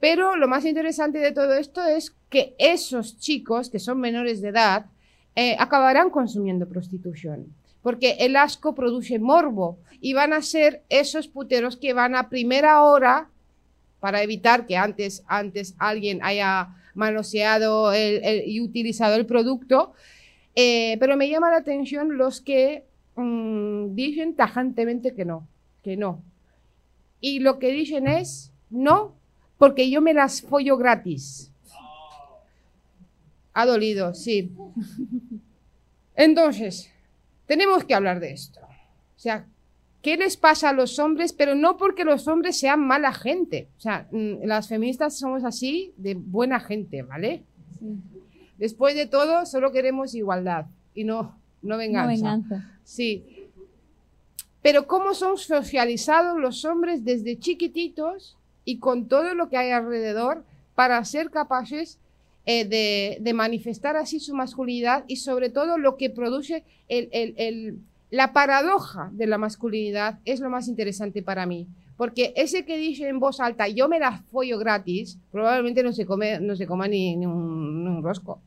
Pero lo más interesante de todo esto es que esos chicos, que son menores de edad, eh, acabarán consumiendo prostitución porque el asco produce morbo y van a ser esos puteros que van a primera hora para evitar que antes, antes alguien haya manoseado y utilizado el producto. Eh, pero me llama la atención los que mm, dicen tajantemente que no, que no. Y lo que dicen es, no, porque yo me las follo gratis. Ha dolido, sí. Entonces, tenemos que hablar de esto. O sea, ¿qué les pasa a los hombres? Pero no porque los hombres sean mala gente. O sea, mm, las feministas somos así de buena gente, ¿vale? Después de todo, solo queremos igualdad y no, no venganza. No venganza. Sí. Pero cómo son socializados los hombres desde chiquititos y con todo lo que hay alrededor para ser capaces eh, de, manifestar así su masculinidad y sobre todo lo que produce la paradoja de la masculinidad es lo más interesante para mí. Porque ese que dice en voz alta, yo me la follo gratis, probablemente no se, come, no se coma ni, un, ni un rosco.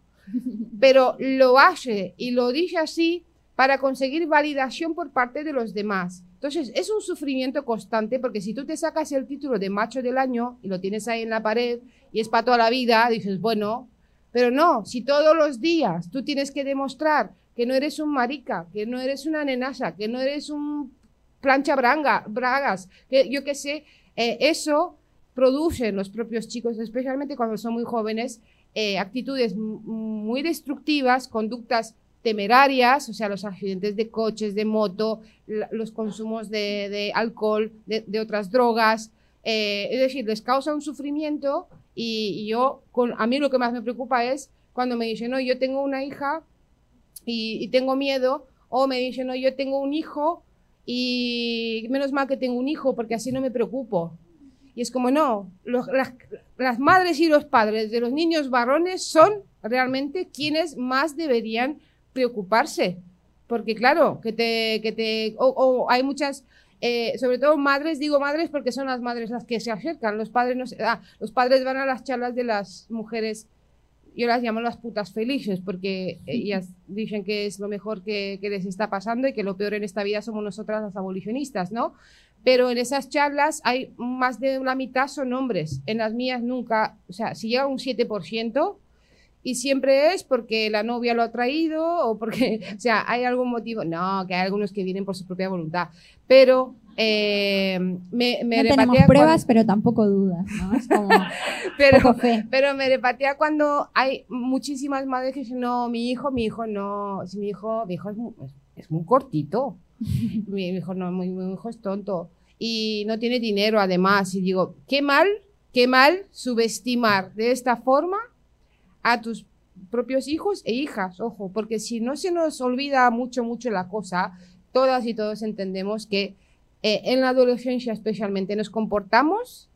Pero lo hace y lo dice así para conseguir validación por parte de los demás. Entonces, es un sufrimiento constante porque si tú te sacas el título de macho del año y lo tienes ahí en la pared y es para toda la vida, dices, bueno, pero no, si todos los días tú tienes que demostrar que no eres un marica, que no eres una nenasa, que no eres un plancha branga, bragas, que yo qué sé, eh, eso produce en los propios chicos, especialmente cuando son muy jóvenes, eh, actitudes muy destructivas, conductas temerarias, o sea, los accidentes de coches, de moto, los consumos de, alcohol, de, otras drogas, eh, es decir, les causa un sufrimiento y, yo, con, a mí lo que más me preocupa es cuando me dicen, no, yo tengo una hija y, tengo miedo, o me dicen, no, yo tengo un hijo y menos mal que tengo un hijo porque así no me preocupo. Y es como, no, las, las, madres y los padres de los niños varones son realmente quienes más deberían preocuparse. Porque claro, que te, que te, o hay muchas eh, sobre todo madres, digo madres porque son las madres las que se acercan, los padres no ah, los padres van a las charlas de las mujeres, yo las llamo las putas felices porque ellas dicen que es lo mejor que, les está pasando y que lo peor en esta vida somos nosotras las abolicionistas, ¿no? Pero en esas charlas hay más de la mitad son hombres, en las mías nunca, o sea, si llega un 7%, y siempre es porque la novia lo ha traído o porque, o sea, hay algún motivo. No, que hay algunos que vienen por su propia voluntad. Pero eh, me, me no tenemos pruebas, cuando- pero tampoco dudas, ¿no? Es como pero, fe. pero me repatea cuando hay muchísimas madres que dicen, no, mi hijo, mi hijo no, si mi hijo, mi hijo es muy, es muy cortito. mi hijo no, mi, mi hijo es tonto. Y no tiene dinero además. Y digo, qué mal, qué mal subestimar de esta forma a tus propios hijos e hijas, ojo, porque si no se nos olvida mucho, mucho la cosa, todas y todos entendemos que eh, en la adolescencia especialmente nos comportamos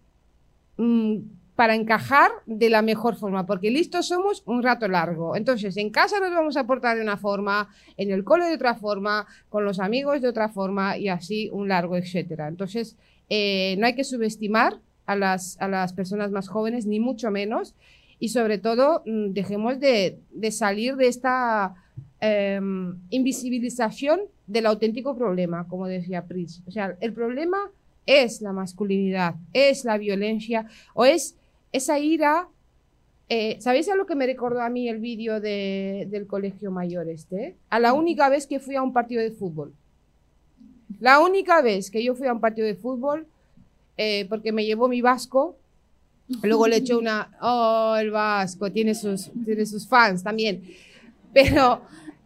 mm, para encajar de la mejor forma, porque listos somos un rato largo. Entonces, en casa nos vamos a portar de una forma, en el cole de otra forma, con los amigos de otra forma y así un largo, etcétera. Entonces, eh, no hay que subestimar a las, a las personas más jóvenes, ni mucho menos, y sobre todo mm, dejemos de, de salir de esta em, invisibilización del auténtico problema, como decía Pris. O sea, el problema es la masculinidad, es la violencia o es esa ira. eh, ¿Sabéis a lo que me recordó a mí el vídeo de- del colegio mayor este? A la única vez que fui a un partido de fútbol. La única vez que yo fui a un partido de fútbol, eh, porque me llevó mi vasco, luego le echó una, oh, el vasco, tiene sus, tiene sus fans también. Pero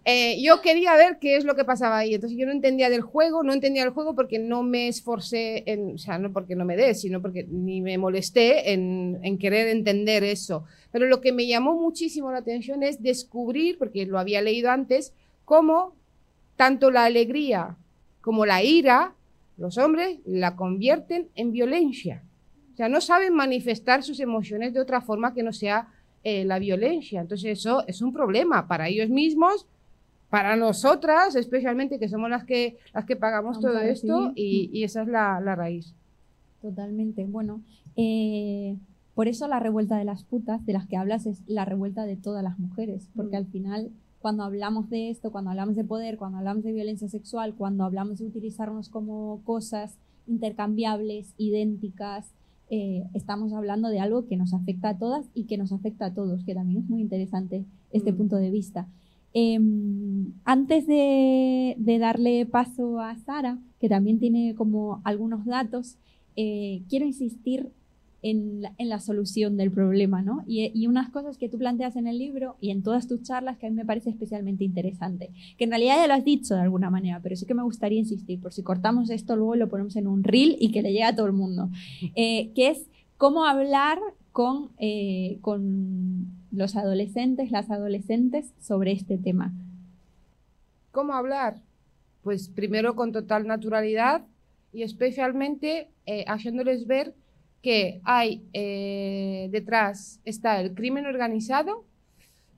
eh, yo quería ver qué es lo que pasaba ahí. Entonces yo no entendía del juego, no entendía el juego porque no me esforcé, en, o sea, no porque no me dé, sino porque ni me molesté en, en querer entender eso. Pero lo que me llamó muchísimo la atención es descubrir, porque lo había leído antes, cómo tanto la alegría como la ira, los hombres la convierten en violencia. O sea, no saben manifestar sus emociones de otra forma que no sea eh, la violencia. Entonces eso es un problema para ellos mismos, para nosotras, especialmente que somos las que, las que pagamos Vamos todo esto y esa es la, la raíz. Totalmente. Bueno, eh, por eso la revuelta de las putas de las que hablas es la revuelta de todas las mujeres, porque Mm. al final cuando hablamos de esto, cuando hablamos de poder, cuando hablamos de violencia sexual, cuando hablamos de utilizarnos como cosas intercambiables, idénticas, eh, estamos hablando de algo que nos afecta a todas y que nos afecta a todos, que también es muy interesante este Mm. punto de vista. Em, antes de, de darle paso a Sara, que también tiene como algunos datos, eh, quiero insistir en la, en la solución del problema, ¿no? Y, y unas cosas que tú planteas en el libro y en todas tus charlas que a mí me parece especialmente interesante, que en realidad ya lo has dicho de alguna manera, pero sí que me gustaría insistir, por si cortamos esto luego lo ponemos en un reel y que le llegue a todo el mundo, eh, que es cómo hablar con, eh, con los adolescentes, las adolescentes sobre este tema. ¿Cómo hablar? Pues primero con total naturalidad y especialmente eh, haciéndoles ver que hay eh, detrás está el crimen organizado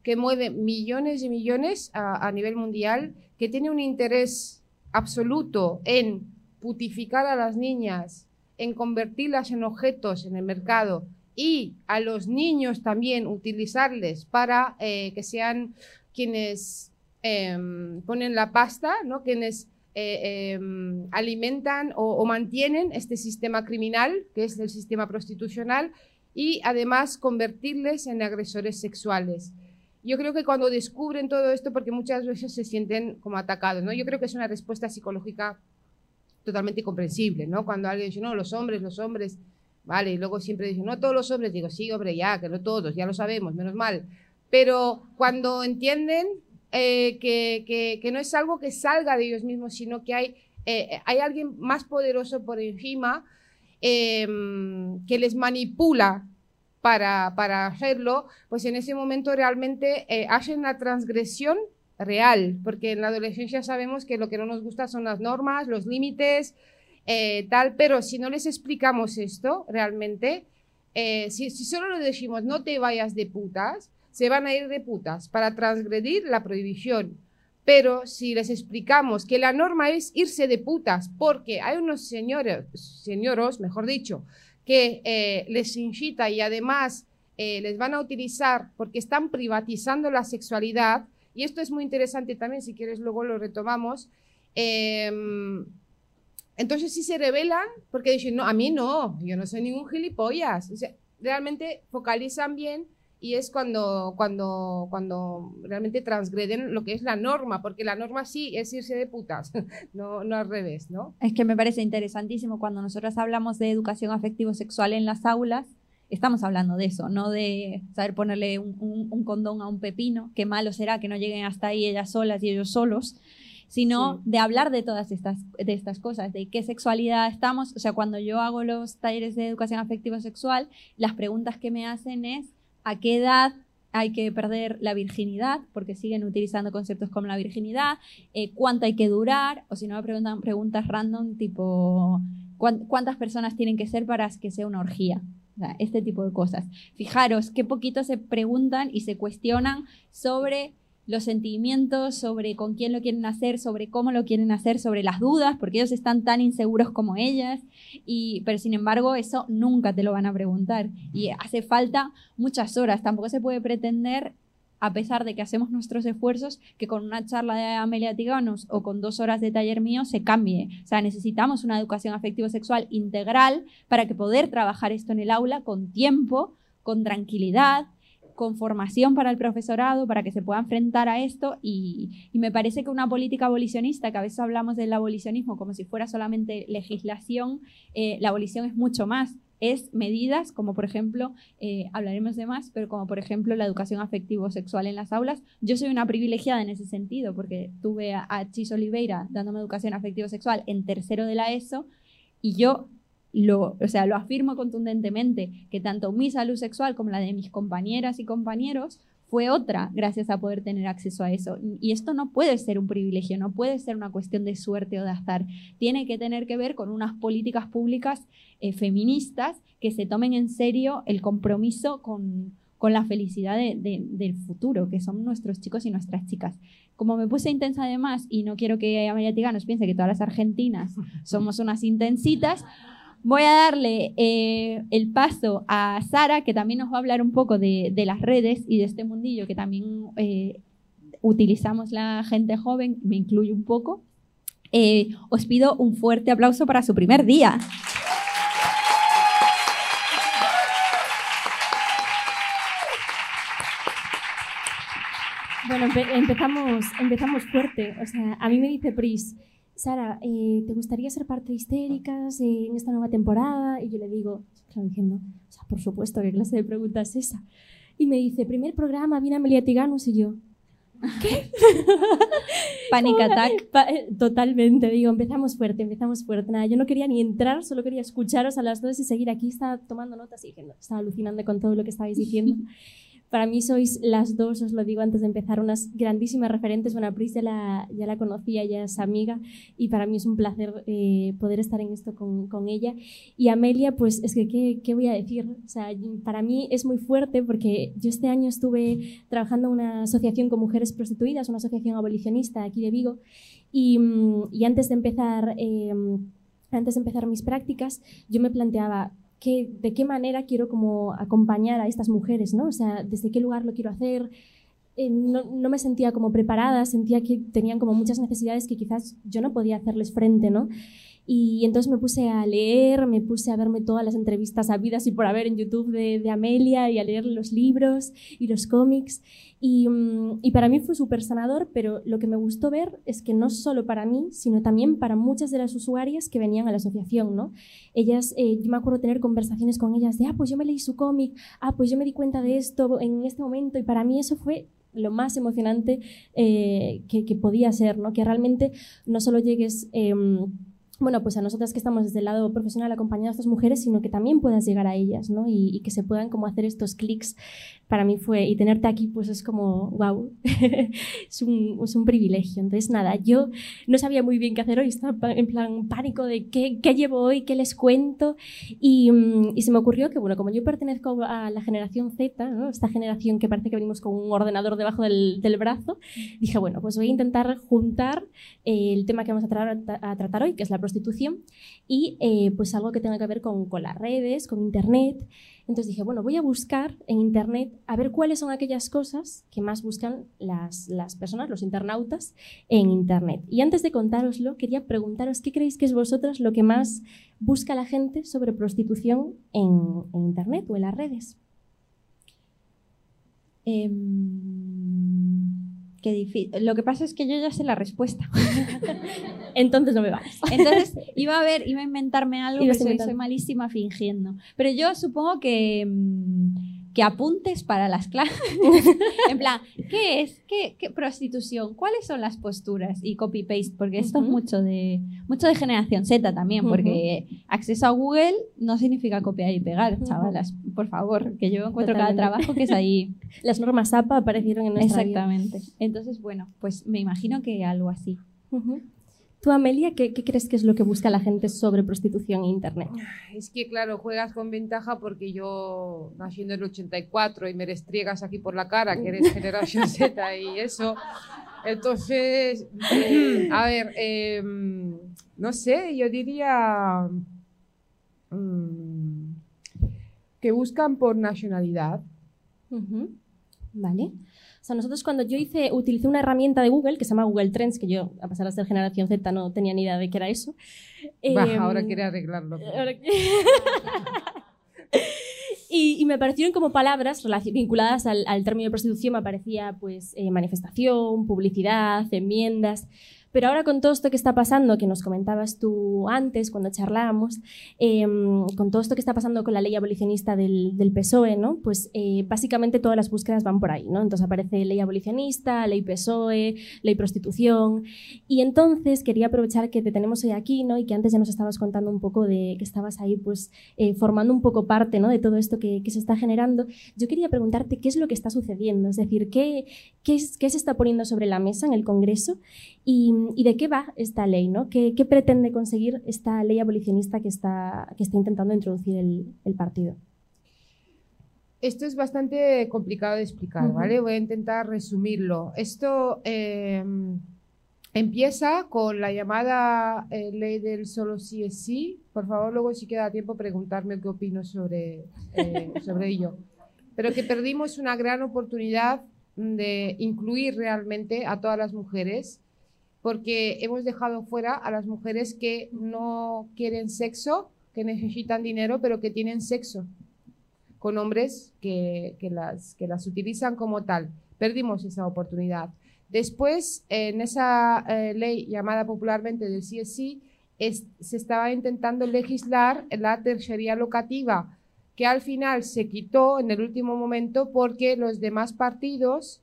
que mueve millones y millones a, a nivel mundial, que tiene un interés absoluto en putificar a las niñas, en convertirlas en objetos en el mercado y a los niños también utilizarles para eh, que sean quienes em, ponen la pasta, ¿no? quienes eh, em, alimentan o, o mantienen este sistema criminal, que es el sistema prostitucional, y además convertirles en agresores sexuales. Yo creo que cuando descubren todo esto, porque muchas veces se sienten como atacados, ¿no? Yo creo que es una respuesta psicológica totalmente comprensible, ¿no? Cuando alguien dice, no, los hombres, los hombres, vale, y luego siempre dicen, no todos los hombres, digo, sí, hombre, ya, que no todos, ya lo sabemos, menos mal. Pero cuando entienden eh, que, que, que, no es algo que salga de ellos mismos, sino que hay, eh, hay alguien más poderoso por encima eh, que les manipula para, para, hacerlo, pues en ese momento realmente eh, hacen una transgresión real, porque en la adolescencia sabemos que lo que no nos gusta son las normas, los límites, eh, tal, pero si no les explicamos esto realmente, eh, si, si, solo les decimos no te vayas de putas, se van a ir de putas para transgredir la prohibición. Pero si les explicamos que la norma es irse de putas, porque hay unos señores, señoros, mejor dicho, que eh, les incita y además eh, les van a utilizar porque están privatizando la sexualidad, y esto es muy interesante también, si quieres luego lo retomamos, eh, entonces sí se revelan porque dicen, no, a mí no, yo no soy ningún gilipollas. O sea, realmente focalizan bien y es cuando, cuando, cuando realmente transgreden lo que es la norma, porque la norma sí es irse de putas, no, no al revés, ¿no? Es que me parece interesantísimo cuando nosotros hablamos de educación afectivo-sexual en las aulas, estamos hablando de eso, no de saber ponerle un, un- condón a un pepino, qué malo será que no lleguen hasta ahí ellas solas y ellos solos, sino Sí. de hablar de todas estas, de estas cosas, de qué sexualidad estamos. O sea, cuando yo hago los talleres de educación afectivo-sexual, las preguntas que me hacen es a qué edad hay que perder la virginidad, porque siguen utilizando conceptos como la virginidad, eh, cuánto hay que durar, o si no me preguntan preguntas random tipo ¿cuán- cuántas personas tienen que ser para que sea una orgía. O sea, este tipo de cosas. Fijaros qué poquito se preguntan y se cuestionan sobre los sentimientos, sobre con quién lo quieren hacer, sobre cómo lo quieren hacer, sobre las dudas, porque ellos están tan inseguros como ellas, y, pero sin embargo eso nunca te lo van a preguntar. Y hace falta muchas horas, tampoco se puede pretender, a pesar de que hacemos nuestros esfuerzos, que con una charla de Amelia Tiganos o con dos horas de taller mío se cambie. O sea, necesitamos una educación afectivo-sexual integral para que poder trabajar esto en el aula con tiempo, con tranquilidad, con formación para el profesorado, para que se pueda enfrentar a esto. Y, me parece que una política abolicionista, que a veces hablamos del abolicionismo como si fuera solamente legislación, eh, la abolición es mucho más. Es medidas como, por ejemplo, eh, hablaremos de más, pero como, por ejemplo, la educación afectivo-sexual en las aulas. Yo soy una privilegiada en ese sentido, porque tuve a, a Chis Oliveira dándome educación afectivo-sexual en tercero de la ESO, y yo lo, o sea, lo afirmo contundentemente, que tanto mi salud sexual como la de mis compañeras y compañeros fue otra gracias a poder tener acceso a eso. Y esto no puede ser un privilegio, no puede ser una cuestión de suerte o de azar. Tiene que tener que ver con unas políticas públicas eh, feministas que se tomen en serio el compromiso con, con la felicidad de- de- del futuro, que son nuestros chicos y nuestras chicas. Como me puse intensa además, y no quiero que Amelia Tiganos piense que todas las argentinas somos unas intensitas, Voy a darle eh, el paso a Sara, que también nos va a hablar un poco de, de las redes y de este mundillo que también eh, utilizamos la gente joven, me incluyo un poco. Eh, os pido un fuerte aplauso para su primer día. Bueno, empe- empezamos, empezamos fuerte. O sea, a mí me dice Pris, Sara, eh, ¿te gustaría ser parte de Histéricas eh, en esta nueva temporada? Y yo le digo, claro, diciendo, o sea, por supuesto, ¿qué clase de pregunta es esa? Y me dice, primer programa, viene Amelia Tiganus y yo. Panic Attack. Pa- Totalmente, digo, empezamos fuerte, empezamos fuerte. Nada, yo no quería ni entrar, solo quería escucharos a las dos y seguir aquí. Estaba tomando notas y diciendo, estaba alucinando con todo lo que estabais diciendo. Para mí sois las dos, os lo digo antes de empezar, unas grandísimas referentes. Bueno, Pris ya la, ya la conocía, ya es amiga y para mí es un placer eh, poder estar en esto con, con ella. Y Amelia, pues es que, ¿qué, qué voy a decir? O sea, para mí es muy fuerte porque yo este año estuve trabajando en una asociación con mujeres prostituidas, una asociación abolicionista aquí de Vigo, y, mm, y antes de empezar... eh, antes de empezar mis prácticas, yo me planteaba qué, de qué manera quiero como acompañar a estas mujeres, ¿no? O sea, desde qué lugar lo quiero hacer. Eh, no, no me sentía como preparada, sentía que tenían como muchas necesidades que quizás yo no podía hacerles frente, ¿no? Y entonces me puse a leer, me puse a verme todas las entrevistas habidas y por haber en YouTube de, de Amelia y a leer los libros y los cómics. Y, mm, y para mí fue súper sanador, pero lo que me gustó ver es que no solo para mí, sino también para muchas de las usuarias que venían a la asociación, ¿no? Ellas, eh, yo me acuerdo tener conversaciones con ellas de, ah, pues yo me leí su cómic, ah, pues yo me di cuenta de esto en este momento, y para mí eso fue lo más emocionante eh, que, que podía ser, ¿no? Que realmente no solo llegues... em, bueno, pues a nosotras que estamos desde el lado profesional acompañando a estas mujeres, sino que también puedas llegar a ellas, ¿no? Y, y que se puedan como hacer estos clics. Para mí fue, y tenerte aquí, pues es como, wow, es, un, es un privilegio. Entonces, nada, yo no sabía muy bien qué hacer hoy, estaba en plan pánico de qué, qué llevo hoy, qué les cuento. Y, mm, y se me ocurrió que, bueno, como yo pertenezco a la generación Z, ¿no? esta generación que parece que venimos con un ordenador debajo del, del brazo, dije, bueno, pues voy a intentar juntar eh, el tema que vamos a, tra- a tratar hoy, que es la y eh, pues algo que tenga que ver con, con las redes, con Internet. Entonces dije, bueno, voy a buscar en Internet a ver cuáles son aquellas cosas que más buscan las, las personas, los internautas, en Internet. Y antes de contároslo, quería preguntaros qué creéis que es vosotras lo que más busca la gente sobre prostitución en, en Internet o en las redes. Em, qué difícil. Lo que pasa es que yo ya sé la respuesta. Entonces no me vales. Entonces iba a ver, iba a inventarme algo, pero soy malísima fingiendo. Pero yo supongo que, mm, que apuntes para las clases. en plan, ¿qué es? ¿Qué, qué prostitución? ¿Cuáles son las posturas? Y copy-paste, porque esto es mucho de, mucho de generación Z también, porque acceso a Google no significa copiar y pegar, chavalas. Por favor, que yo encuentro cada Totalmente. trabajo que es ahí. Las normas APA aparecieron en nuestra vida. Exactamente. Entonces, bueno, pues me imagino que algo así. Tú, Amelia, ¿qué, qué crees que es lo que busca la gente sobre prostitución en Internet? Es que, claro, juegas con ventaja porque yo nací en el 84 y me restriegas aquí por la cara que eres generación Z y eso. Entonces, a ver, em, no sé, yo diría mm, que buscan por nacionalidad. Vale. O sea, nosotros cuando yo hice, utilicé una herramienta de Google que se llama Google Trends, que yo, a pesar de ser generación Z, no tenía ni idea de qué era eso. Bah, Em, ahora quiere arreglarlo. ahora y, y me aparecieron como palabras vinculadas al, al término de prostitución, me aparecía pues eh, manifestación, publicidad, enmiendas. Pero ahora con todo esto que está pasando, que nos comentabas tú antes cuando charlábamos, eh, con todo esto que está pasando con la ley abolicionista del, del PSOE, ¿no? pues eh, básicamente todas las búsquedas van por ahí. ¿no? Entonces aparece ley abolicionista, ley PSOE, ley prostitución. Y entonces quería aprovechar que te tenemos hoy aquí ¿no? y que antes ya nos estabas contando un poco de que estabas ahí pues, eh, formando un poco parte ¿no? de todo esto que, que se está generando. Yo quería preguntarte qué es lo que está sucediendo, es decir, qué, qué, es- qué se está poniendo sobre la mesa en el Congreso y, y de qué va esta ley, ¿no? ¿Qué, qué pretende conseguir esta ley abolicionista que está, que está intentando introducir el, el partido? Esto es bastante complicado de explicar. ¿vale? Voy a intentar resumirlo. Esto eh, empieza con la llamada eh, ley del solo sí es sí. Por favor, luego si queda tiempo preguntarme qué opino sobre, eh, sobre ello. Pero que perdimos una gran oportunidad de incluir realmente a todas las mujeres porque hemos dejado fuera a las mujeres que no quieren sexo, que necesitan dinero, pero que tienen sexo con hombres que, que las, que las utilizan como tal. Perdimos esa oportunidad. Después, en esa eh, ley llamada popularmente del CSI, es- se estaba intentando legislar la tercería locativa, que al final se quitó en el último momento porque los demás partidos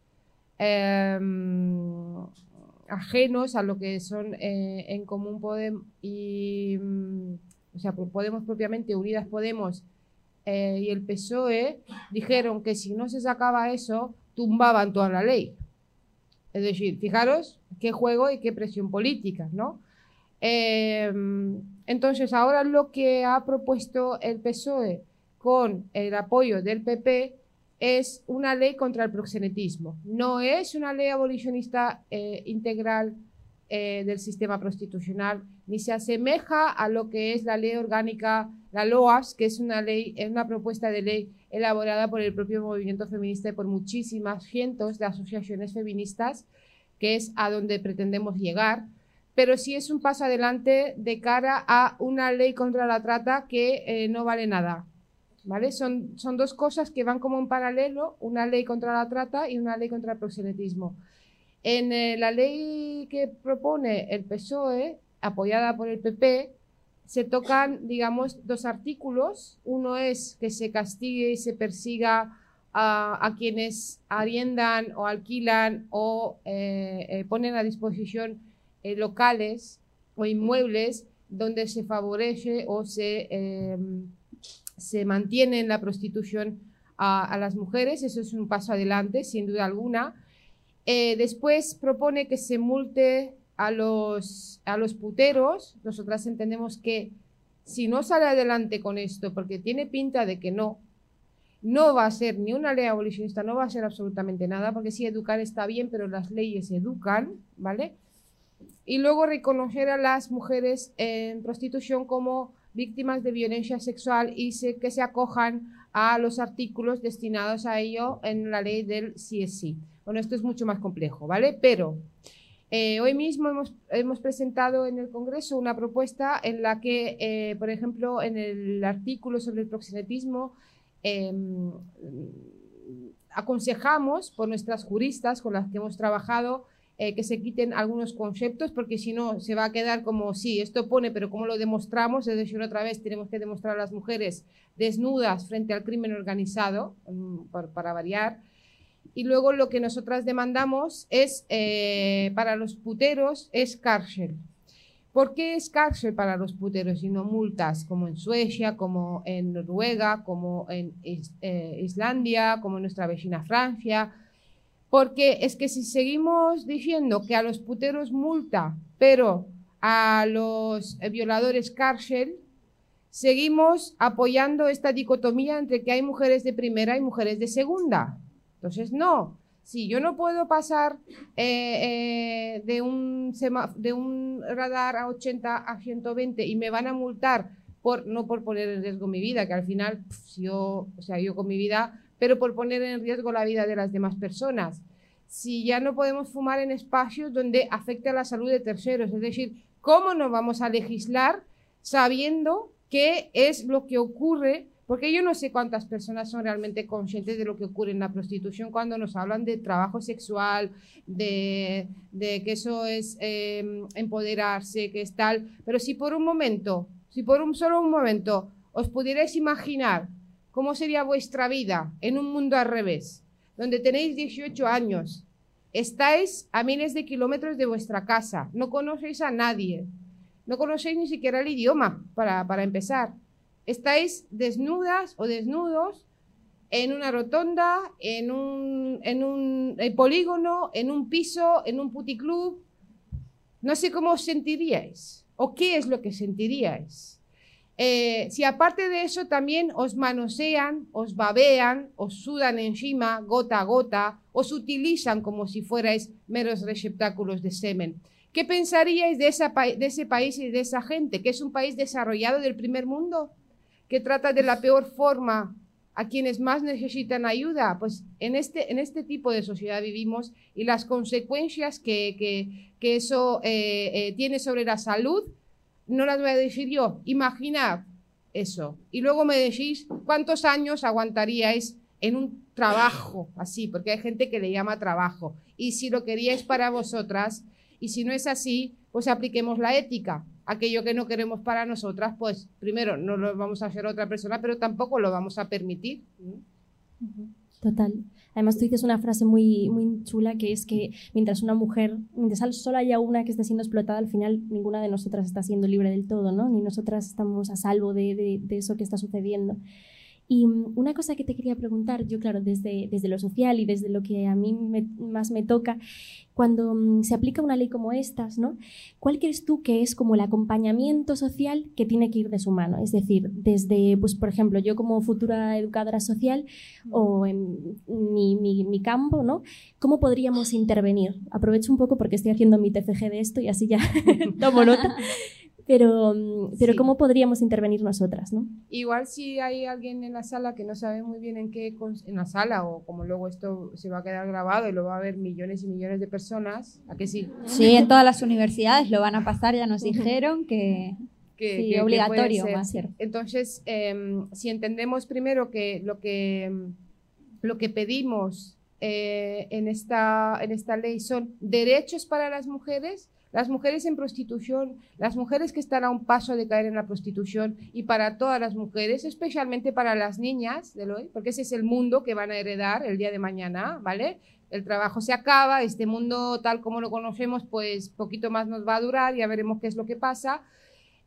em, ajenos a lo que son eh, en común Podem y mm, o sea Podemos propiamente Unidas Podemos eh, y el PSOE dijeron que si no se sacaba eso tumbaban toda la ley. Es decir fijaros qué juego y qué presión política no Em, entonces ahora lo que ha propuesto el PSOE con el apoyo del PP es una ley contra el proxenetismo. No es una ley abolicionista eh, integral eh, del sistema prostitucional, ni se asemeja a lo que es la ley orgánica, la LOAS, que es una ley, es una propuesta de ley elaborada por el propio movimiento feminista y por muchísimas cientos de asociaciones feministas, que es a donde pretendemos llegar. Pero sí es un paso adelante de cara a una ley contra la trata que eh, no vale nada. Son, son dos cosas que van como en paralelo, una ley contra la trata y una ley contra el proxenetismo. En eh, la ley que propone el PSOE, apoyada por el PP, se tocan, digamos, dos artículos. Uno es que se castigue y se persiga a, a quienes arriendan o alquilan o eh, eh, ponen a disposición locales o inmuebles donde se favorece o se, se mantiene en la prostitución a, las mujeres. Eso es un paso adelante, sin duda alguna. Eh, después propone que se multe a los, a los puteros. Nosotras entendemos que si no sale adelante con esto, porque tiene pinta de que no, no va a ser ni una ley abolicionista, no va a ser absolutamente nada, porque sí, educar está bien, pero las leyes educan, ¿vale? Y luego reconocer a las mujeres en prostitución como víctimas de violencia sexual y se, que se acojan a los artículos destinados a ello en la ley del CSI. Bueno, esto es mucho más complejo, ¿vale? Pero eh, hoy mismo hemos, hemos, presentado en el Congreso una propuesta en la que, eh, por ejemplo, en el artículo sobre el proxenetismo, eh, aconsejamos por nuestras juristas con las que hemos trabajado eh, que se quiten algunos conceptos, porque si no se va a quedar como, sí, esto pone, pero ¿cómo lo demostramos? Es decir, otra vez tenemos que demostrar a las mujeres desnudas frente al crimen organizado, mm, para variar. Y luego lo que nosotras demandamos es, eh, para los puteros, es cárcel. ¿Por qué es cárcel para los puteros y no multas como en Suecia, como en Noruega, como en eh, Islandia, como en nuestra vecina Francia? Porque es que si seguimos diciendo que a los puteros multa, pero a los eh, violadores cárcel, seguimos apoyando esta dicotomía entre que hay mujeres de primera y mujeres de segunda. Entonces, no. Si yo no puedo pasar eh, eh, de, un de un radar a 80 a 120 y me van a multar por no por poner en riesgo mi vida, que al final yo, o sea, yo con mi vida, pero por poner en riesgo la vida de las demás personas. Si ya no podemos fumar en espacios donde afecte a la salud de terceros, es decir, ¿cómo no vamos a legislar sabiendo qué es lo que ocurre? Porque yo no sé cuántas personas son realmente conscientes de lo que ocurre en la prostitución cuando nos hablan de trabajo sexual, de, que eso es eh, empoderarse, que es tal. Pero si por un momento, si por un solo un momento os pudierais imaginar cómo sería vuestra vida en un mundo al revés, donde tenéis 18 años, estáis a miles de kilómetros de vuestra casa, no conocéis a nadie, no conocéis ni siquiera el idioma para, para empezar. Estáis desnudas o desnudos en una rotonda, en un, en un polígono, en un piso, en un puticlub. No sé cómo os sentiríais o qué es lo que sentiríais. Eh, si aparte de eso también os manosean, os babean, os sudan encima gota a gota, os utilizan como si fuerais meros receptáculos de semen. ¿Qué pensaríais de, esa de ese país y de esa gente? ¿Que es un país desarrollado del primer mundo? ¿Que trata de la peor forma a quienes más necesitan ayuda? Pues en este, este tipo de sociedad vivimos y las consecuencias que eso eh, eh, tiene sobre la salud no las voy a decir yo. Imaginad eso. Y luego me decís cuántos años aguantaríais en un trabajo así, porque hay gente que le llama trabajo. Y si lo queríais para vosotras, y si no es así, pues apliquemos la ética. Aquello que no queremos para nosotras, pues primero no lo vamos a hacer a otra persona, pero tampoco lo vamos a permitir. Total. Además, tú dices una frase muy, muy chula que es que mientras una mujer, mientras solo haya una que esté siendo explotada, al final ninguna de nosotras está siendo libre del todo, ¿no? Ni nosotras estamos a salvo de, de- de eso que está sucediendo. Y mm, una cosa que te quería preguntar, yo claro, desde, desde lo social y desde lo que a mí me- más me toca, cuando mm, se aplica una ley como estas, ¿no? ¿Cuál crees tú que es como el acompañamiento social que tiene que ir de su mano? Es decir, desde, pues por ejemplo, yo como futura educadora social o en mi, mi- mi campo, ¿no? ¿Cómo podríamos intervenir? Aprovecho un poco porque estoy haciendo mi TFG de esto y así ya tomo nota. Pero, pero Sí. ¿cómo podríamos intervenir nosotras, no? Igual si hay alguien en la sala que no sabe muy bien en qué, en la sala o como luego esto se va a quedar grabado y lo va a ver millones y millones de personas, ¿a que sí? Sí, en todas las universidades lo van a pasar, ya nos dijeron que que, Sí, que- que obligatorio puede va a ser. ser. Entonces, em, si entendemos primero que lo que, em, lo que pedimos eh, en, esta, en esta ley son derechos para las mujeres, las mujeres en prostitución, las mujeres que están a un paso de caer en la prostitución y para todas las mujeres, especialmente para las niñas de hoy, porque ese es el mundo que van a heredar el día de mañana, ¿vale? El trabajo se acaba, este mundo tal como lo conocemos, pues poquito más nos va a durar, ya veremos qué es lo que pasa.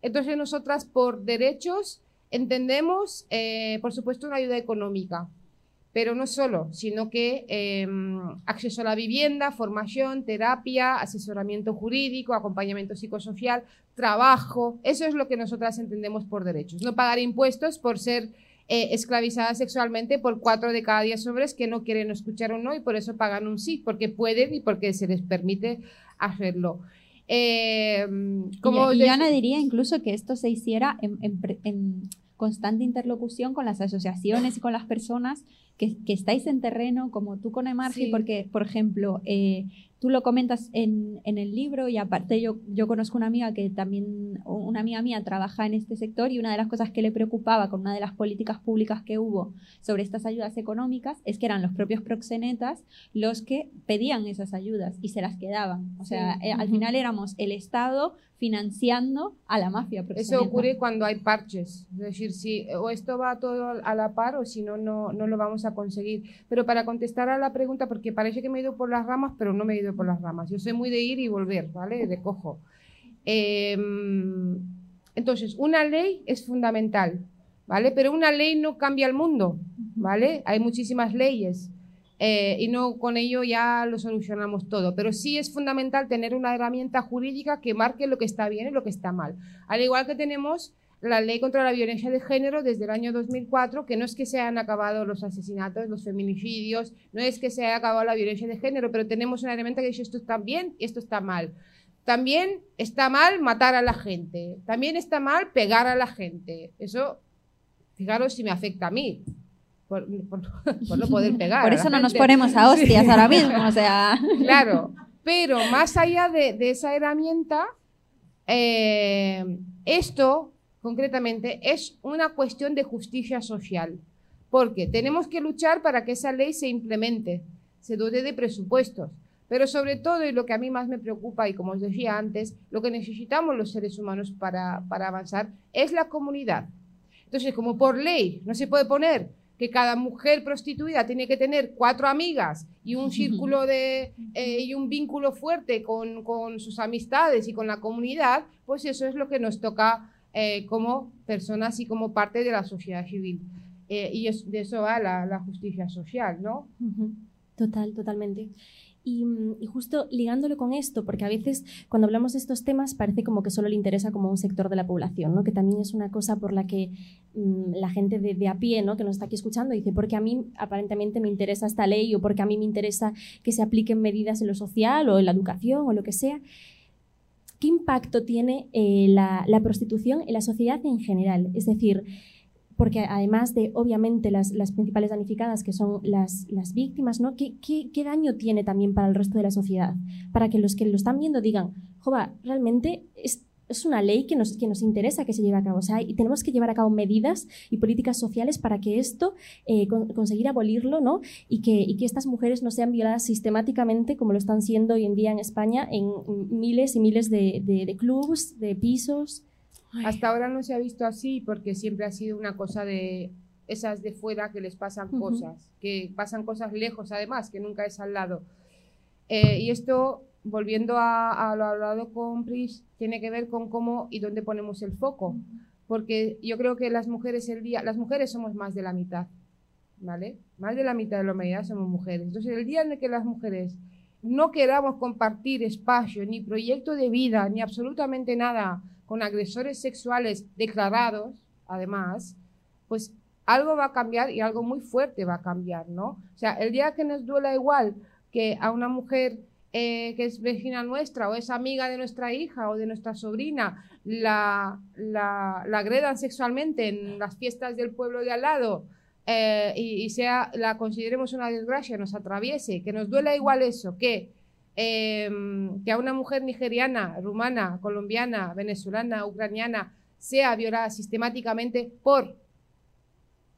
Entonces nosotras por derechos entendemos, eh, por supuesto, una ayuda económica, pero no solo, sino que eh, acceso a la vivienda, formación, terapia, asesoramiento jurídico, acompañamiento psicosocial, trabajo, eso es lo que nosotras entendemos por derechos. No pagar impuestos por ser eh, esclavizadas sexualmente por cuatro de cada diez hombres que no quieren escuchar un no y por eso pagan un sí, porque pueden y porque se les permite hacerlo. Eh, como y, añadiría incluso que esto se hiciera en, en constante interlocución con las asociaciones y con las personas que, que estáis en terreno, como tú con Emargi, Sí. porque, por ejemplo, eh, tú lo comentas en, en el libro y aparte yo, yo conozco una amiga que también, una amiga mía trabaja en este sector y una de las cosas que le preocupaba con una de las políticas públicas que hubo sobre estas ayudas económicas es que eran los propios proxenetas los que pedían esas ayudas y se las quedaban. O sea, Sí. eh, al final éramos el Estado financiando a la mafia proxeneta. Eso ocurre cuando hay parches, es decir, si o esto va todo a la par o si no, no, no lo vamos a conseguir. Pero para contestar a la pregunta, porque parece que me he ido por las ramas, pero no me he ido por las ramas. Yo soy muy de ir y volver, ¿vale? De cojo. Eh, entonces, una ley es fundamental, ¿vale? Pero una ley no cambia el mundo, ¿vale? Hay muchísimas leyes. eh, y no con ello ya lo solucionamos todo. Pero sí es fundamental tener una herramienta jurídica que marque lo que está bien y lo que está mal. Al igual que tenemos la ley contra la violencia de género desde el año 2004, que no es que se hayan acabado los asesinatos, los feminicidios, no es que se haya acabado la violencia de género, pero tenemos una herramienta que dice esto está bien y esto está mal. También está mal matar a la gente, también está mal pegar a la gente. Eso, fijaros si me afecta a mí, por, por- por no poder pegar. Por eso no nos gente. ponemos a hostias Sí. ahora mismo, o sea... Claro, pero más allá de, de esa herramienta, eh, esto concretamente es una cuestión de justicia social, porque tenemos que luchar para que esa ley se implemente, se dote de presupuestos, pero sobre todo, y lo que a mí más me preocupa, y como os decía antes, lo que necesitamos los seres humanos para, para avanzar es la comunidad. Entonces, como por ley no se puede poner que cada mujer prostituida tiene que tener cuatro amigas y un círculo de eh, y un vínculo fuerte con, con sus amistades y con la comunidad, pues eso es lo que nos toca eh, como personas y como parte de la sociedad civil. Eh, y es- de eso va la, la justicia social, ¿no? Total, totalmente. Y, mm, y justo ligándolo con esto, porque a veces cuando hablamos de estos temas parece como que solo le interesa como un sector de la población, ¿no? que también es una cosa por la que mm, la gente de, de a pie ¿no? que nos está aquí escuchando dice, porque a mí aparentemente me interesa esta ley o porque a mí me interesa que se apliquen medidas en lo social o en la educación o lo que sea. ¿Qué impacto tiene eh, la, prostitución en la sociedad en general? Es decir, porque además de, obviamente, las, principales damnificadas, que son las, las víctimas, ¿no? ¿Qué, qué, qué daño tiene también para el resto de la sociedad? Para que los que lo están viendo digan, jova, realmente es, es una ley que nos, que nos interesa que se lleve a cabo. O sea, y tenemos que llevar a cabo medidas y políticas sociales para que esto, eh, con- conseguir abolirlo, ¿no? Y que, y que estas mujeres no sean violadas sistemáticamente, como lo están siendo hoy en día en España, en miles y miles de, de, de clubs, de pisos. Hasta ahora no se ha visto así porque siempre ha sido una cosa de esas de fuera que les pasan Ujú. cosas, que pasan cosas lejos además, que nunca es al lado. Eh, y esto, volviendo a, a lo hablado con Pris, tiene que ver con cómo y dónde ponemos el foco. Porque yo creo que las mujeres el día, las mujeres somos más de la mitad, ¿vale? Más de la mitad de la humanidad somos mujeres. Entonces, el día en el que las mujeres no queramos compartir espacio, ni proyecto de vida, ni absolutamente nada con agresores sexuales declarados, además, pues algo va a cambiar y algo muy fuerte va a cambiar, ¿no? O sea, el día que nos duela igual que a una mujer eh, que es vecina nuestra o es amiga de nuestra hija o de nuestra sobrina la, la, la agredan sexualmente en las fiestas del pueblo de al lado eh, y, sea, la consideremos una desgracia, nos atraviese, que nos duela igual eso, que, eh, que a una mujer nigeriana, rumana, colombiana, venezolana, ucraniana sea violada sistemáticamente por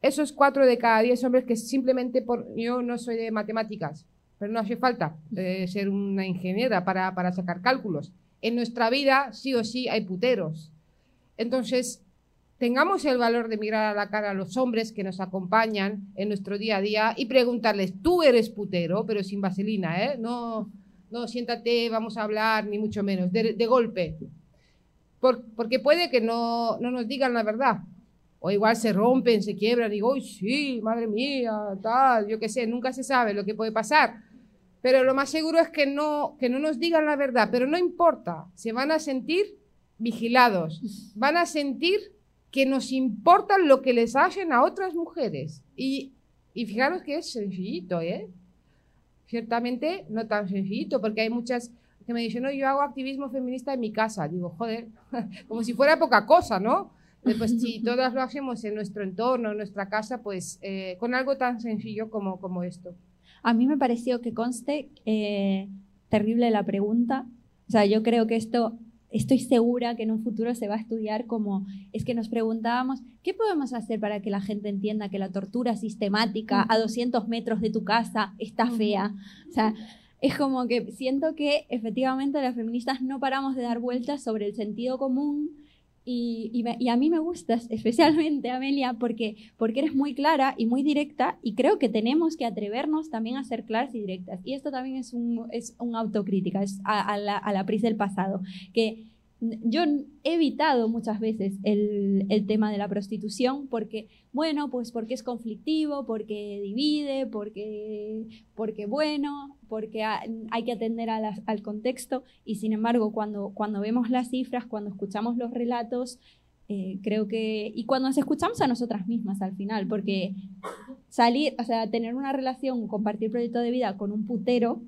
esos cuatro de cada diez hombres que simplemente por... Yo no soy de matemáticas, pero no hace falta eh, ser una ingeniera para, para sacar cálculos. En nuestra vida, sí o sí, hay puteros. Entonces, tengamos el valor de mirar a la cara a los hombres que nos acompañan en nuestro día a día y preguntarles, tú eres putero, pero sin vaselina, ¿eh? No, no, siéntate, vamos a hablar, ni mucho menos, de, de golpe. Por- porque puede que no, no nos digan la verdad. O igual se rompen, se quiebran, digo, uy, sí, madre mía, tal, yo qué sé, nunca se sabe lo que puede pasar. Pero lo más seguro es que no, que no nos digan la verdad, pero no importa, se van a sentir vigilados, van a sentir que nos importa lo que les hacen a otras mujeres. Y, y fijaros que es sencillito, ¿eh? Ciertamente no tan sencillito, porque hay muchas que me dicen, no, yo hago activismo feminista en mi casa. Digo, joder, como si fuera poca cosa, ¿no? Pues si todas lo hacemos en nuestro entorno, en nuestra casa, pues eh, con algo tan sencillo como, como esto. A mí me pareció que conste, eh, terrible la pregunta. O sea, yo creo que esto, estoy segura que en un futuro se va a estudiar como, es que nos preguntábamos, ¿qué podemos hacer para que la gente entienda que la tortura sistemática a 200 metros de tu casa está fea? O sea, es como que siento que efectivamente las feministas no paramos de dar vueltas sobre el sentido común y, a mí me gustas especialmente, Amelia, porque, porque eres muy clara y muy directa y creo que tenemos que atrevernos también a ser claras y directas. Y esto también es un, es un autocrítica, es a, a la, a la Pris del pasado, que yo he evitado muchas veces el, el tema de la prostitución porque, bueno, pues porque es conflictivo, porque divide, porque, porque bueno, porque ha- hay que atender a las- al contexto. Y sin embargo cuando, cuando vemos las cifras, cuando escuchamos los relatos, eh, creo que, y cuando nos escuchamos a nosotras mismas al final, porque salir, o sea, tener una relación, compartir proyecto de vida con un putero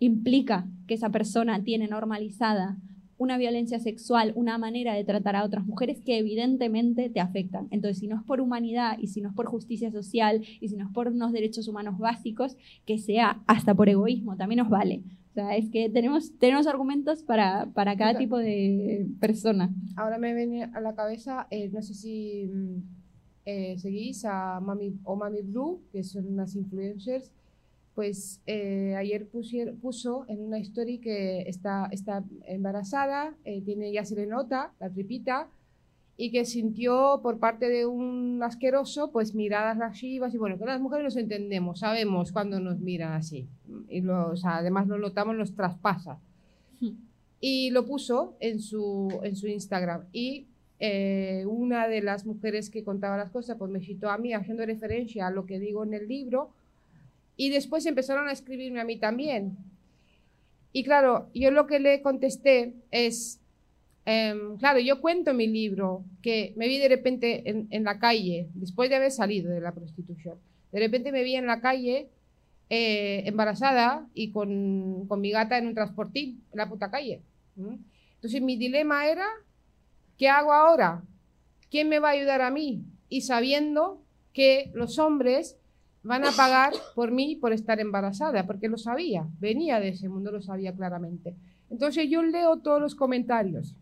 implica que esa persona tiene normalizada una violencia sexual, una manera de tratar a otras mujeres que evidentemente te afectan. Entonces, si no es por humanidad y si no es por justicia social y si no es por unos derechos humanos básicos, que sea hasta por egoísmo, también nos vale. O sea, es que tenemos, tenemos argumentos para, para cada tipo de persona. Ahora me viene a la cabeza, eh, no sé si mm, eh, seguís a Mami o Mami Blue, que son unas influencers, pues eh, ayer pusier- puso en una story que está, está embarazada, eh, tiene ya se le nota la tripita, y que sintió por parte de un asqueroso, pues miradas lascivas, y bueno, que las mujeres nos entendemos, sabemos cuando nos miran así, y lo, o sea, además lo notamos, nos traspasa y lo puso en su, en su Instagram. Y eh, una de las mujeres que contaba las cosas, pues me citó a mí haciendo referencia a lo que digo en el libro. Y después empezaron a escribirme a mí también. Y claro, yo lo que le contesté es, em, claro, yo cuento en mi libro que me vi de repente en, la calle, después de haber salido de la prostitución. De repente me vi en la calle eh, embarazada y con, con mi gata en un transportín, en la puta calle. Entonces mi dilema era, ¿qué hago ahora? ¿Quién me va a ayudar a mí? Y sabiendo que los hombres van a pagar por mí por estar embarazada, porque lo sabía, venía de ese mundo, lo sabía claramente. Entonces yo leo todos los comentarios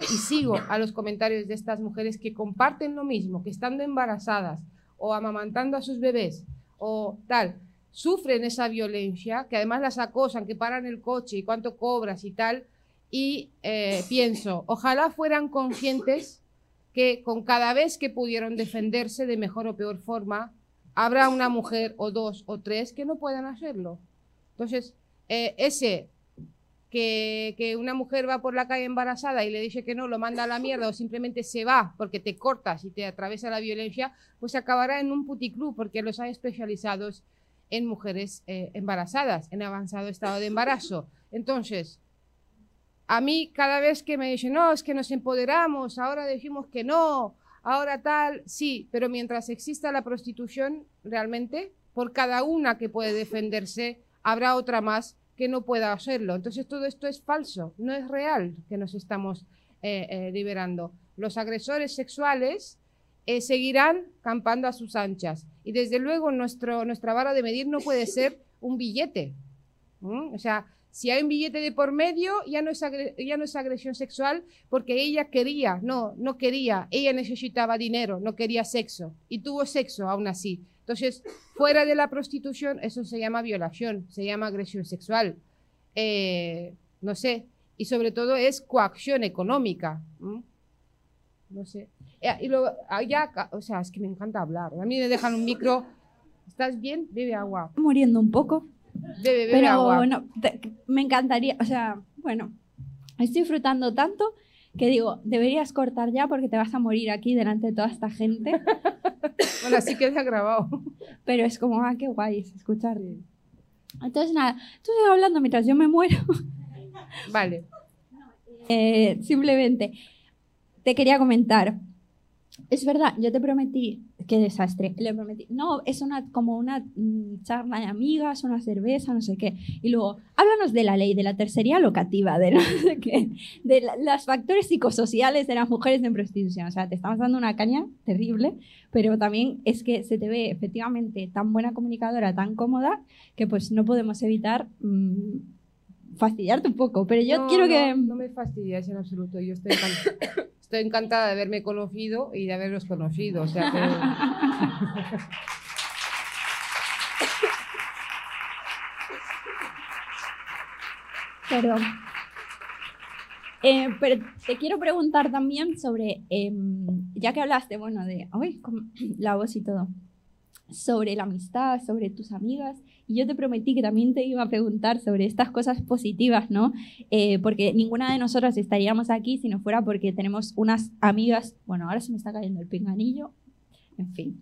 y sigo a los comentarios de estas mujeres que comparten lo mismo, que estando embarazadas o amamantando a sus bebés o tal, sufren esa violencia, que además las acosan, que paran el coche y cuánto cobras y tal, y eh, pienso, ojalá fueran conscientes que con cada vez que pudieron defenderse de mejor o peor forma, habrá una mujer o dos o tres que no puedan hacerlo. Entonces, eh, ese que, una mujer va por la calle embarazada y le dice que no, lo manda a la mierda o simplemente se va porque te cortas y te atraviesa la violencia, pues acabará en un puticlub porque los hay especializados en mujeres eh, embarazadas, en avanzado estado de embarazo. Entonces, a mí cada vez que me dicen, no, es que nos empoderamos, ahora decimos que no, ahora tal, sí, pero mientras exista la prostitución, realmente, por cada una que puede defenderse, habrá otra más que no pueda hacerlo. Entonces todo esto es falso, no es real que nos estamos eh, eh, liberando. Los agresores sexuales eh, seguirán campando a sus anchas. Y desde luego nuestro, nuestra vara de medir no puede ser un billete. O sea, si hay un billete de por medio, ya no, es ya no es agresión sexual porque ella quería, no, no quería, ella necesitaba dinero, no quería sexo y tuvo sexo aún así. Entonces, fuera de la prostitución, eso se llama violación, se llama agresión sexual. Eh, no sé, y sobre todo es coacción económica. ¿m? No sé. Eh, Y luego, ah, ya, o sea, es que me encanta hablar. A mí me dejan un micro. ¿Estás bien? Bebe agua. Muriendo un poco. Pero agua. no, te- me encantaría, o sea, bueno, estoy disfrutando tanto que digo, deberías cortar ya porque te vas a morir aquí delante de toda esta gente. Bueno, así queda grabado. Pero es como, ah, qué guay es escuchar. Entonces, nada, tú sigue hablando mientras yo me muero. Vale. Eh, simplemente, te quería comentar. Es verdad, yo te prometí, qué desastre, le prometí, no, es una como una mm, charla de amigas, una cerveza, no sé qué. Y luego, háblanos de la ley, de la tercería locativa, de no sé qué, de la- los factores psicosociales de las mujeres en prostitución. O sea, te estamos dando una caña terrible, pero también es que se te ve efectivamente tan buena comunicadora, tan cómoda, que pues no podemos evitar mm, fastidiarte un poco, pero yo No, quiero no, que... No me fastidias en absoluto. Yo estoy, encan- estoy encantada de haberme conocido y de haberos conocido. Pero, eh, pero te quiero preguntar también sobre, em, ya que hablaste, bueno, de con la voz y todo, sobre la amistad, sobre tus amigas, y yo te prometí que también te iba a preguntar sobre estas cosas positivas, ¿no? Eh, porque ninguna de nosotras estaríamos aquí si no fuera porque tenemos unas amigas, bueno, ahora se me está cayendo el pinganillo, en fin.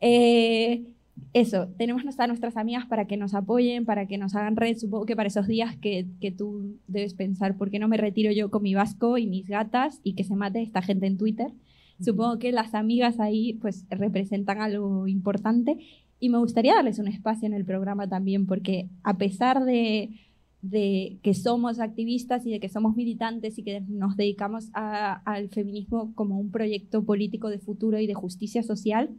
Eh, eso, tenemos a nuestras amigas para que nos apoyen, para que nos hagan red. Supongo que para esos días que, que tú debes pensar, ¿por qué no me retiro yo con mi vasco y mis gatas y que se mate esta gente en Twitter? Supongo que las amigas ahí pues representan algo importante y me gustaría darles un espacio en el programa también porque a pesar de, de que somos activistas y de que somos militantes y que nos dedicamos al feminismo como un proyecto político de futuro y de justicia social,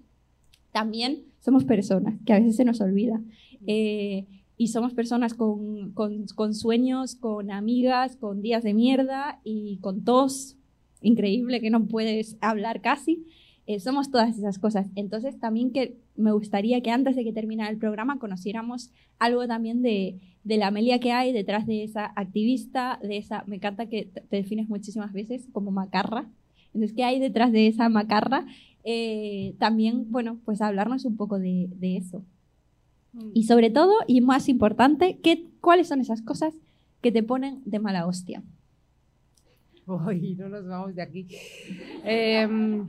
también somos personas, que a veces se nos olvida. Eh, y somos personas con, con- con sueños, con amigas, con días de mierda y con tos increíble que no puedes hablar casi. Eh, somos todas esas cosas. Entonces también que me gustaría que antes de que terminara el programa conociéramos algo también de, de la Amelia que hay detrás de esa activista, de esa, me encanta que te defines muchísimas veces como macarra. Entonces, ¿qué hay detrás de esa macarra? Eh, también, bueno, pues hablarnos un poco de, de eso. Y sobre todo, y más importante, ¿qué, ¿cuáles son esas cosas que te ponen de mala hostia? Uy, no nos vamos de aquí. Em,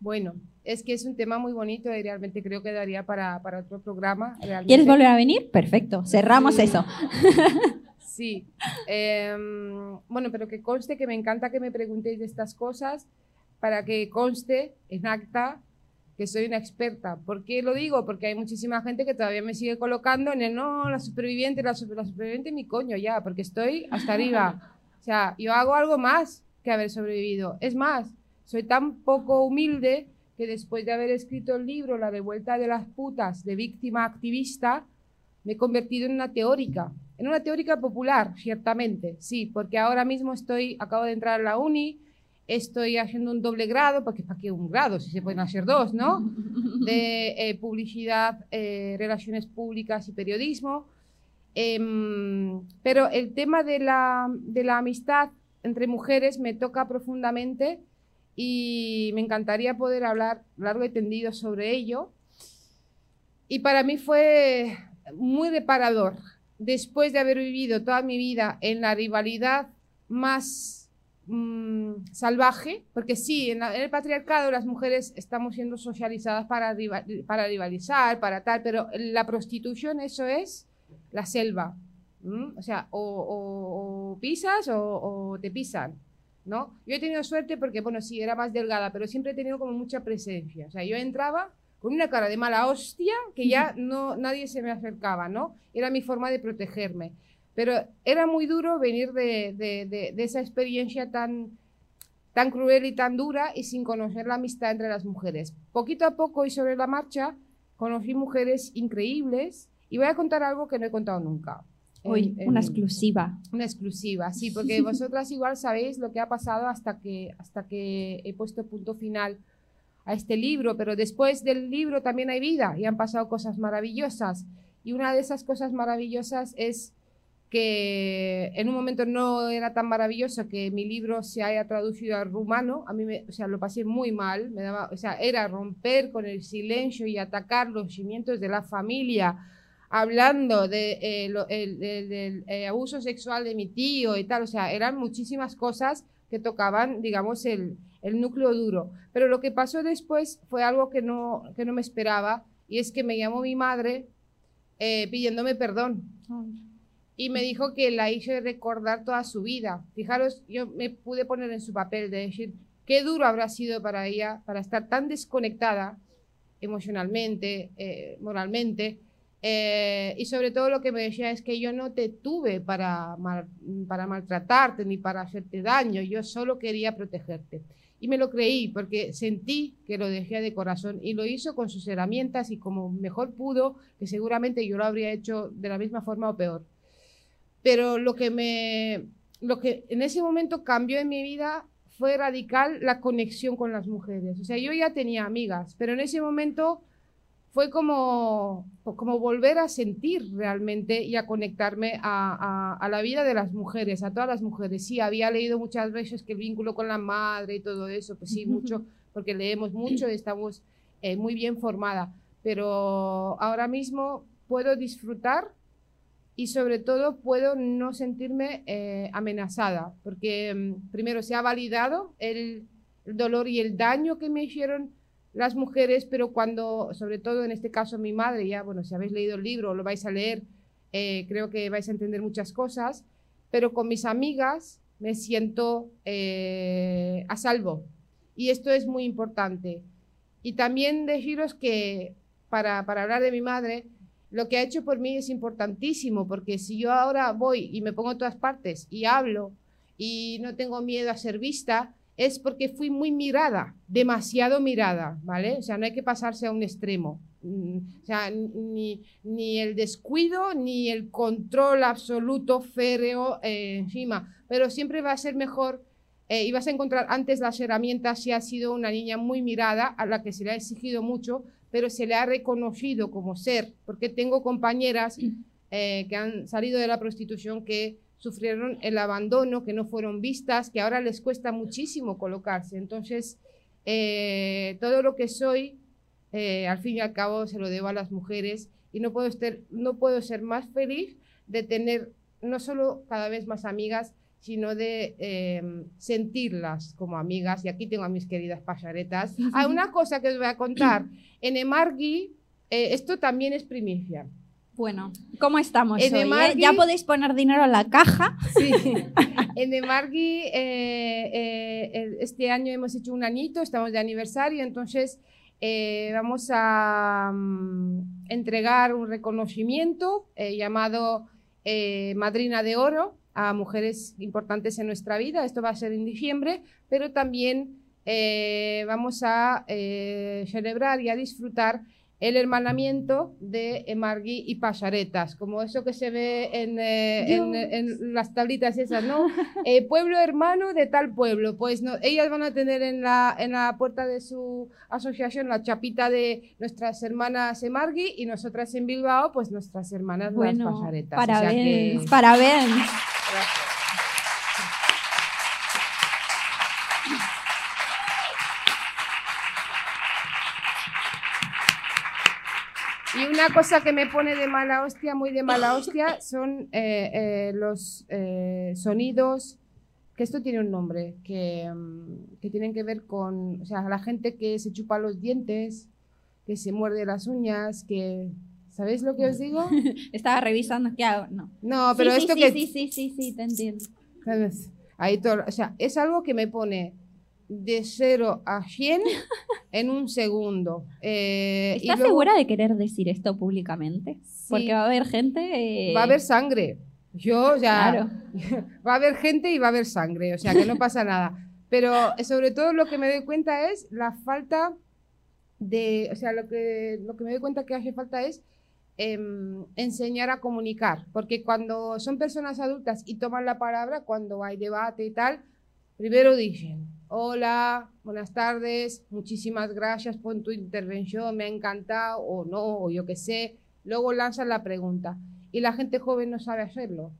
bueno, es que es un tema muy bonito y realmente creo que daría para, para otro programa. realmente. ¿Quieres volver a venir? Perfecto, cerramos Sí. eso. Sí. Em, bueno, pero que conste que me encanta que me preguntéis de estas cosas para que conste en acta que soy una experta. ¿Por qué lo digo? Porque hay muchísima gente que todavía me sigue colocando en el no, la superviviente, la, super- la superviviente, mi coño ya, porque estoy hasta arriba. O sea, yo hago algo más que haber sobrevivido. Es más, soy tan poco humilde que después de haber escrito el libro La revuelta de las putas de víctima activista, me he convertido en una teórica, en una teórica popular, ciertamente, sí, porque ahora mismo estoy, acabo de entrar a la uni, estoy haciendo un doble grado, porque ¿para qué un grado? Si se pueden hacer dos, ¿no? De eh, publicidad, eh, relaciones públicas y periodismo. Em, pero el tema de la, de la amistad entre mujeres me toca profundamente y me encantaría poder hablar largo y tendido sobre ello. Y para mí fue muy reparador, después de haber vivido toda mi vida en la rivalidad más mm, salvaje, porque sí, en, la- en el patriarcado las mujeres estamos siendo socializadas para, riva- para rivalizar, para tal, pero la prostitución eso es la selva. ¿m? O sea, o, o- o pisas o, o te pisan. ¿No? Yo he tenido suerte porque, bueno, sí, era más delgada, pero siempre he tenido como mucha presencia. O sea, yo entraba con una cara de mala hostia que ya no, nadie se me acercaba, ¿no? Era mi forma de protegerme. Pero era muy duro venir de, de- de- de esa experiencia tan, tan cruel y tan dura y sin conocer la amistad entre las mujeres. Poquito a poco y sobre la marcha conocí mujeres increíbles y voy a contar algo que no he contado nunca. Hoy, En- una exclusiva. una exclusiva, sí, porque vosotras igual sabéis lo que ha pasado hasta que, hasta que he puesto punto final a este libro, pero después del libro también hay vida y han pasado cosas maravillosas. Y una de esas cosas maravillosas es que en un momento no era tan maravilloso que mi libro se haya traducido al rumano, a mí me, o sea, lo pasé muy mal, me daba, o sea, era romper con el silencio y atacar los cimientos de la familia, hablando de, eh, lo- el- del- del, eh, abuso sexual de mi tío y tal, o sea, eran muchísimas cosas que tocaban, digamos, el, el núcleo duro. Pero lo que pasó después fue algo que no, que no me esperaba, y es que me llamó mi madre eh, pidiéndome perdón y me dijo que la hice recordar toda su vida. Fijaros, yo me pude poner en su papel de decir qué duro habrá sido para ella, para estar tan desconectada emocionalmente, eh, moralmente, eh, y sobre todo lo que me decía es que yo no te tuve para, mal- para maltratarte ni para hacerte daño, yo solo quería protegerte. Y me lo creí porque sentí que lo dejé de corazón y lo hizo con sus herramientas y como mejor pudo, que seguramente yo lo habría hecho de la misma forma o peor. pero lo que me, lo que en ese momento cambió en mi vida fue radical la conexión con las mujeres. O sea, yo ya tenía amigas, pero en ese momento fue como, como volver a sentir realmente y a conectarme a, a, a, la vida de las mujeres, a todas las mujeres. Sí, había leído muchas veces que el vínculo con la madre y todo eso, pues sí, mucho, porque leemos mucho y estamos eh, muy bien formada, pero ahora mismo puedo disfrutar y sobre todo puedo no sentirme eh, amenazada, porque mm, primero se ha validado el, el, dolor y el daño que me hicieron las mujeres, pero cuando, sobre todo en este caso mi madre, ya, bueno, si habéis leído el libro lo vais a leer, eh, creo que vais a entender muchas cosas, pero con mis amigas me siento eh, a salvo. Y esto es muy importante. Y también deciros que, para, para hablar de mi madre, lo que ha hecho por mí es importantísimo, porque si yo ahora voy y me pongo en todas partes y hablo y no tengo miedo a ser vista, es porque fui muy mirada, demasiado mirada, ¿vale? O sea, no hay que pasarse a un extremo. O sea, ni, ni el descuido ni el control absoluto férreo eh, encima, pero siempre va a ser mejor eh, y vas a encontrar antes las herramientas si has sido una niña muy mirada, a la que se le ha exigido mucho, pero se le ha reconocido como ser, porque tengo compañeras eh, que han salido de la prostitución que sufrieron el abandono, que no fueron vistas, que ahora les cuesta muchísimo colocarse. Entonces, eh, todo lo que soy, eh, al fin y al cabo, se lo debo a las mujeres y no puedo, estar, no puedo ser más feliz de tener no solo cada vez más amigas, sino de eh, sentirlas como amigas. Y aquí tengo a mis queridas pajaretas. Hay una cosa que os voy a contar. En Emargui, eh, esto también es primicia. Bueno, ¿cómo estamos En hoy, eh? Ya podéis poner dinero en la caja. Sí. en Emargui, eh, eh, el- este año hemos hecho un añito, estamos de aniversario, entonces eh, vamos a mm, entregar un reconocimiento eh, llamado eh, Madrina de Oro a mujeres importantes en nuestra vida. Esto va a ser en diciembre, pero también eh, vamos a eh, celebrar y a disfrutar el hermanamiento de Emargui y Pasaretas, como eso que se ve en, eh, en- en las tablitas esas, ¿no? Eh, pueblo hermano de tal pueblo, pues no, ellas van a tener en la, en la puerta de su asociación la chapita de nuestras hermanas Emargui y nosotras en Bilbao, pues nuestras hermanas las Bueno. O sea parabéns, que- parabéns. Y una cosa que me pone de mala hostia, muy de mala hostia, son eh, eh, los eh, sonidos, que esto tiene un nombre, que, mm, que tienen que ver con, o sea, la gente que se chupa los dientes, que se muerde las uñas, que... ¿Sabéis lo que os digo? Estaba revisando qué hago. No. No, pero sí, esto sí, que... sí, sí, sí, sí, te entiendo. ¿sabes? Ahí todo, o sea, es algo que me pone de 0 a 100 en un segundo. Eh, y ¿Estás luego- segura de querer decir esto públicamente? Sí. Porque va a haber gente. eh, Va a haber sangre. Yo, sea, Claro. va a haber gente y va a haber sangre, o sea, que no pasa nada. Pero sobre todo lo que me doy cuenta es la falta de, o sea, lo que, lo que me doy cuenta que hace falta es em, enseñar a comunicar, porque cuando son personas adultas y toman la palabra, cuando hay debate y tal, primero dicen, hola, buenas tardes, muchísimas gracias por tu intervención, me ha encantado, o no, o yo qué sé, luego lanzan la pregunta. Y la gente joven no sabe hacerlo.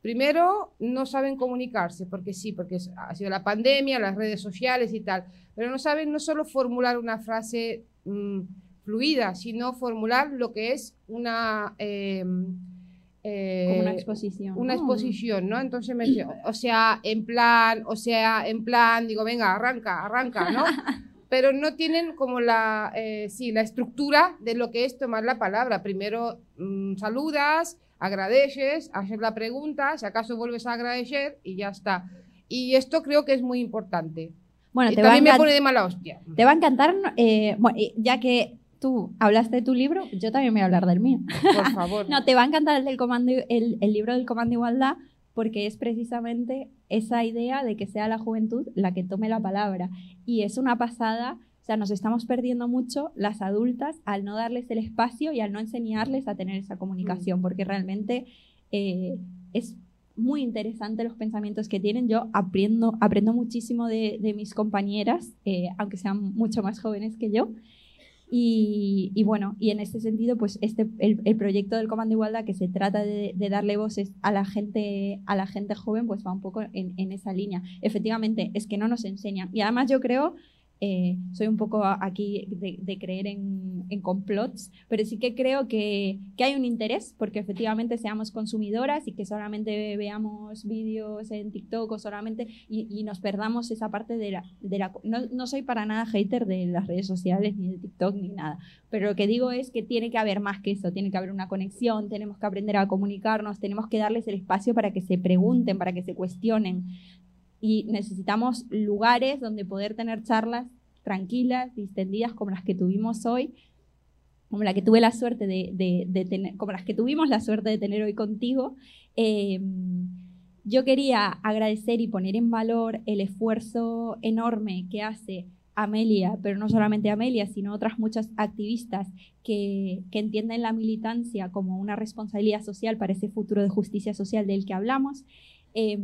Primero, no saben comunicarse, porque sí, porque ha sido la pandemia, las redes sociales y tal, pero no saben no solo formular una frase mm, fluida, sino formular lo que es una... eh, eh, Como una exposición. una exposición, ¿no? Entonces me dice, o sea, en plan, o sea, en plan, digo, venga, arranca, arranca, ¿no? Pero no tienen como la, eh, sí, la estructura de lo que es tomar la palabra. Primero mm, saludas, agradeces, haces la pregunta, si acaso vuelves a agradecer y ya está. Y esto creo que es muy importante. Bueno, te va, también me encan- pone de mala hostia. te va a encantar. eh, bueno, ya que tú hablaste de tu libro, yo también voy a hablar del mío. Por favor. No, te va a encantar el, del comando, el, el libro del Comando Igualdad porque es precisamente esa idea de que sea la juventud la que tome la palabra. Y es una pasada, o sea, nos estamos perdiendo mucho las adultas al no darles el espacio y al no enseñarles a tener esa comunicación, porque realmente eh, es muy interesante los pensamientos que tienen. Yo aprendo, aprendo muchísimo de, de mis compañeras, eh, aunque sean mucho más jóvenes que yo. Y, y, bueno, y en este sentido, pues este, el, el proyecto del Comando Igualdad que se trata de, de, darle voces a la gente, a la gente joven, pues va un poco en, en esa línea. Efectivamente, es que no nos enseñan. Y además yo creo eh, soy un poco aquí de, creer en, en, complots, pero sí que creo que, que, hay un interés porque efectivamente seamos consumidoras y que solamente veamos vídeos en TikTok o solamente y, y nos perdamos esa parte de la... De la no, no, soy para nada hater de las redes sociales, ni de TikTok, ni nada, pero lo que digo es que tiene que haber más que eso, tiene que haber una conexión, tenemos que aprender a comunicarnos, tenemos que darles el espacio para que se pregunten, para que se cuestionen y necesitamos lugares donde poder tener charlas tranquilas, distendidas como las que tuvimos hoy, como la que tuve la suerte de, tener, como las que tuvimos la suerte de tener hoy contigo. Eh, yo quería agradecer y poner en valor el esfuerzo enorme que hace Amelia, pero no solamente Amelia, sino otras muchas activistas que, que, entienden la militancia como una responsabilidad social para ese futuro de justicia social del que hablamos. Eh,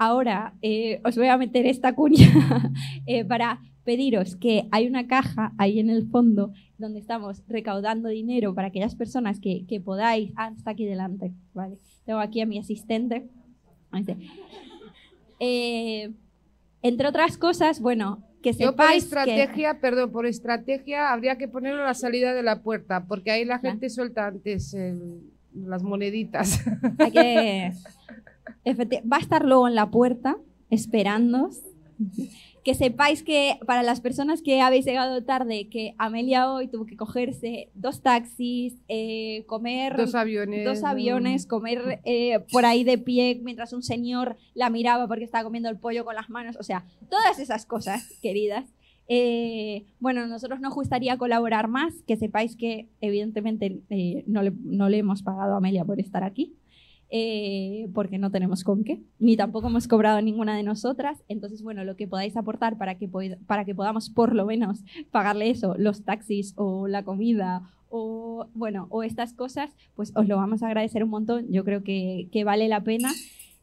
Ahora eh, os voy a meter esta cuña eh, para pediros que hay una caja ahí en el fondo donde estamos recaudando dinero para aquellas personas que, que podáis. Ah, está aquí delante, vale. Tengo aquí a mi asistente. Eh, entre otras cosas, bueno, que sepáis Yo por estrategia, que... perdón, por estrategia habría que ponerlo a la salida de la puerta, porque ahí la gente suelta antes el, las moneditas. Hay que va a estar luego en la puerta esperando. Que sepáis que para las personas que habéis llegado tarde, que Amelia hoy tuvo que cogerse dos taxis, eh, comer dos aviones, dos aviones comer eh, por ahí de pie mientras un señor la miraba porque estaba comiendo el pollo con las manos, o sea, todas esas cosas, queridas. Eh, bueno, nosotros nos gustaría colaborar más, que sepáis que evidentemente no, le, no le hemos pagado a Amelia por estar aquí, eh, porque no tenemos con qué, ni tampoco hemos cobrado ninguna de nosotras. Entonces, bueno, lo que podáis aportar para que, para que podamos por lo menos pagarle eso, los taxis o la comida o, bueno, o estas cosas, pues os lo vamos a agradecer un montón. Yo creo que, que vale la pena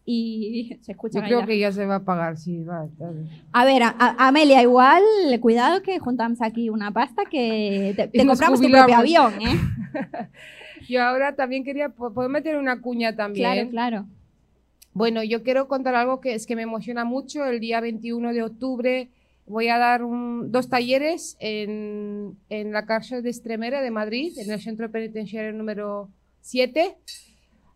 y se escucha. Yo creo que ya se va a pagar, sí, va. A ver, a, a Amelia, igual, cuidado que juntamos aquí una pasta que te, te compramos tu propio avión, ¿eh? Yo ahora también quería, ¿puedo meter una cuña también? Claro, claro. Bueno, yo quiero contar algo que es que me emociona mucho. El día 21 de octubre voy a dar un, dos talleres en, en, la cárcel de Estremera de Madrid, en el centro penitenciario número 7.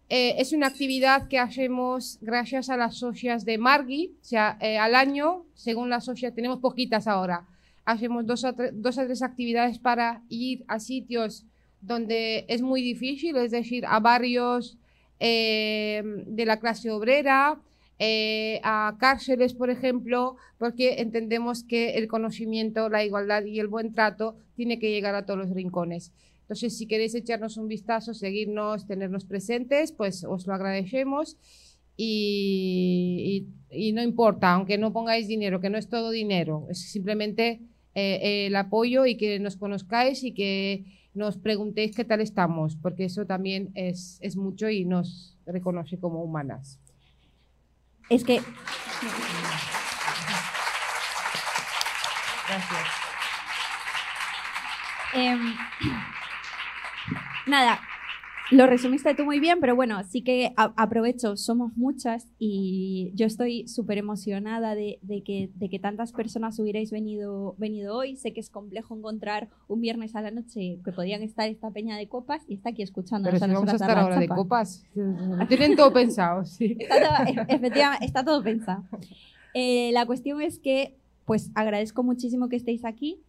Eh, es una actividad que hacemos gracias a las socias de Margui. O sea, eh, al año, según las socias, tenemos poquitas ahora. Hacemos dos a, dos a tres actividades para ir a sitios donde es muy difícil, es decir, a barrios eh, de la clase obrera, eh, a cárceles, por ejemplo, porque entendemos que el conocimiento, la igualdad y el buen trato tiene que llegar a todos los rincones. Entonces, si queréis echarnos un vistazo, seguirnos, tenernos presentes, pues os lo agradecemos. Y, y, no importa, aunque no pongáis dinero, que no es todo dinero, es simplemente eh, el apoyo y que nos conozcáis y que nos preguntéis qué tal estamos, porque eso también es, es mucho y nos reconoce como humanas. Es que... Gracias. Eh, nada, lo resumiste tú muy bien, pero bueno, sí que aprovecho, somos muchas y yo estoy súper emocionada de, de, que, de que tantas personas hubierais venido, venido hoy. Sé que es complejo encontrar un viernes a la noche que podían estar esta peña de copas y está aquí escuchando. Pero si vamos a estar ahora de copas, tienen todo pensado, sí. Está todo, efectivamente, está todo pensado. Eh, la cuestión es que, pues agradezco muchísimo que estéis aquí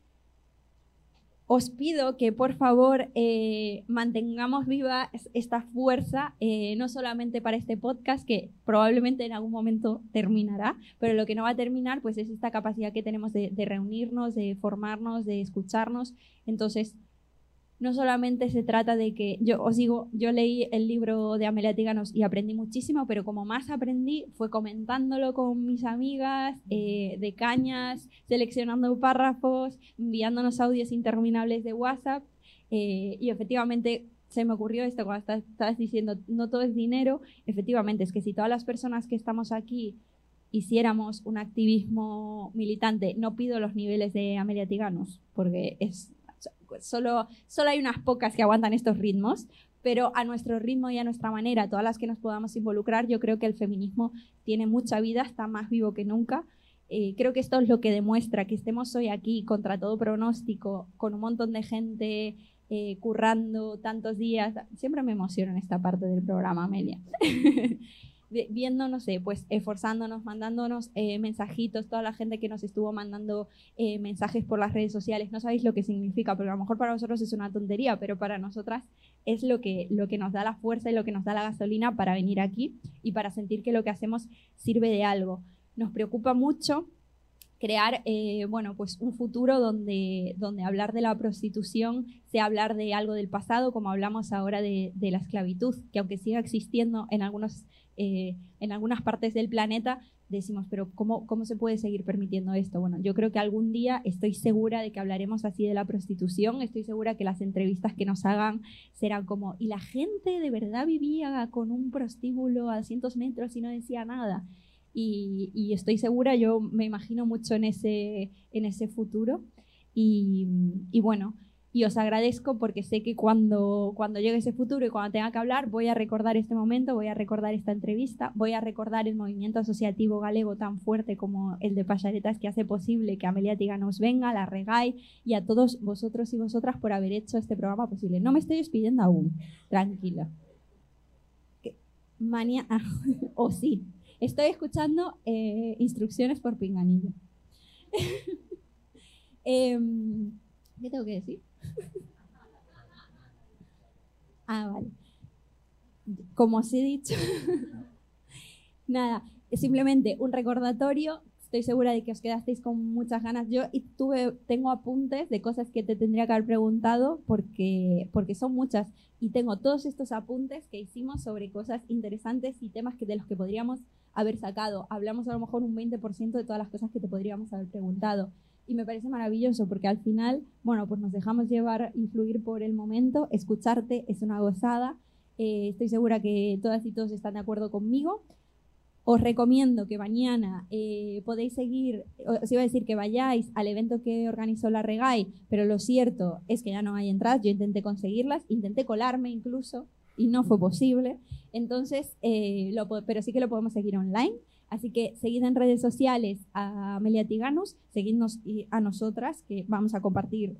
os pido que por favor eh, mantengamos viva esta fuerza, eh, no solamente para este podcast, que probablemente en algún momento terminará, pero lo que no va a terminar pues es esta capacidad que tenemos de, de reunirnos, de formarnos, de escucharnos. Entonces, no solamente se trata de que yo os digo, yo leí el libro de Amelia Tiganos y aprendí muchísimo, pero como más aprendí fue comentándolo con mis amigas eh, de cañas, seleccionando párrafos, enviándonos audios interminables de WhatsApp eh, y efectivamente se me ocurrió esto cuando estás- estabas diciendo, no todo es dinero. Efectivamente, es que si todas las personas que estamos aquí hiciéramos un activismo militante, no pido los niveles de Amelia Tiganos, porque es solo, solo hay unas pocas que aguantan estos ritmos, pero a nuestro ritmo y a nuestra manera, todas las que nos podamos involucrar, yo creo que el feminismo tiene mucha vida, está más vivo que nunca. Eh, creo que esto es lo que demuestra que estemos hoy aquí contra todo pronóstico, con un montón de gente eh, currando tantos días. Siempre me emociono en esta parte del programa, Amelia. Vi- Viendo, no sé, pues esforzándonos, mandándonos eh, mensajitos, toda la gente que nos estuvo mandando eh, mensajes por las redes sociales. No sabéis lo que significa, porque a lo mejor para vosotros es una tontería, pero para nosotras es lo que, lo que nos da la fuerza y lo que nos da la gasolina para venir aquí y para sentir que lo que hacemos sirve de algo. Nos preocupa mucho crear eh, bueno, pues un futuro donde, donde hablar de la prostitución sea hablar de algo del pasado, como hablamos ahora de, de la esclavitud, que aunque siga existiendo en, algunos, eh, en algunas partes del planeta, decimos, pero ¿cómo, ¿cómo se puede seguir permitiendo esto? Bueno, yo creo que algún día estoy segura de que hablaremos así de la prostitución, estoy segura que las entrevistas que nos hagan serán como, ¿y la gente de verdad vivía con un prostíbulo a cientos metros y no decía nada? Y, estoy segura, yo me imagino mucho en ese, en ese futuro. Y, bueno, y os agradezco porque sé que cuando, cuando llegue ese futuro y cuando tenga que hablar, voy a recordar este momento, voy a recordar esta entrevista, voy a recordar el movimiento asociativo galego tan fuerte como el de Payaretas que hace posible que Amelia Tiganos venga, la Regay y a todos vosotros y vosotras por haber hecho este programa posible. No me estoy despidiendo aún, tranquila. O sí, estoy escuchando eh, instrucciones por pinganillo. Em, ¿Qué tengo que decir? ah, vale. Como os he dicho, nada, simplemente un recordatorio. Estoy segura de que os quedasteis con muchas ganas. Yo tuve, tengo apuntes de cosas que te tendría que haber preguntado porque, porque son muchas. Y tengo todos estos apuntes que hicimos sobre cosas interesantes y temas que, de los que podríamos haber sacado. Hablamos a lo mejor un 20% de todas las cosas que te podríamos haber preguntado. Y me parece maravilloso porque al final, bueno, pues nos dejamos llevar, influir por el momento. Escucharte es una gozada. Eh, estoy segura que todas y todos están de acuerdo conmigo. Os recomiendo que mañana eh, podéis seguir, os iba a decir que vayáis al evento que organizó la Regay, pero lo cierto es que ya no hay entradas. Yo intenté conseguirlas, intenté colarme incluso y no fue posible. Entonces, eh, lo pero sí que lo podemos seguir online. Así que seguid en redes sociales a Amelia Tiganus, seguidnos a nosotras, que vamos a compartir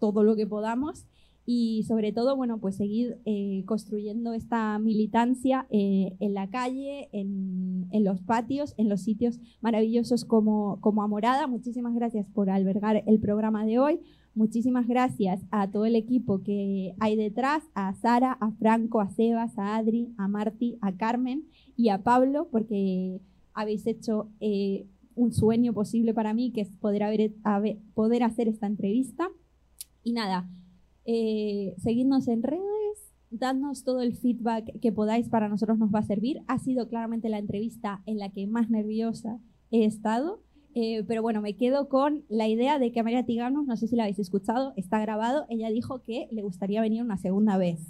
todo lo que podamos. Y sobre todo, bueno, pues seguid eh, construyendo esta militancia eh, en la calle, en, en los patios, en los sitios maravillosos como, como Amorada. Muchísimas gracias por albergar el programa de hoy. Muchísimas gracias a todo el equipo que hay detrás, a Sara, a Franco, a Sebas, a Adri, a Marti, a Carmen y a Pablo, porque habéis hecho eh, un sueño posible para mí, que es poder, hacer esta entrevista. Y nada, eh, seguidnos en redes, dadnos todo el feedback que podáis, para nosotros nos va a servir. Ha sido claramente la entrevista en la que más nerviosa he estado. Eh, pero bueno, me quedo con la idea de que María Tiganos, no sé si la habéis escuchado, está grabado, ella dijo que le gustaría venir una segunda vez.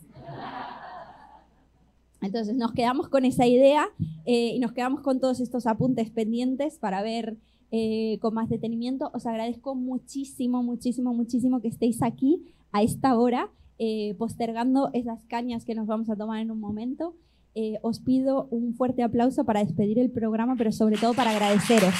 Entonces nos quedamos con esa idea eh, y nos quedamos con todos estos apuntes pendientes para ver eh, con más detenimiento. Os agradezco muchísimo, muchísimo, muchísimo que estéis aquí a esta hora, eh, postergando esas cañas que nos vamos a tomar en un momento. Eh, os pido un fuerte aplauso para despedir el programa, pero sobre todo para agradeceros.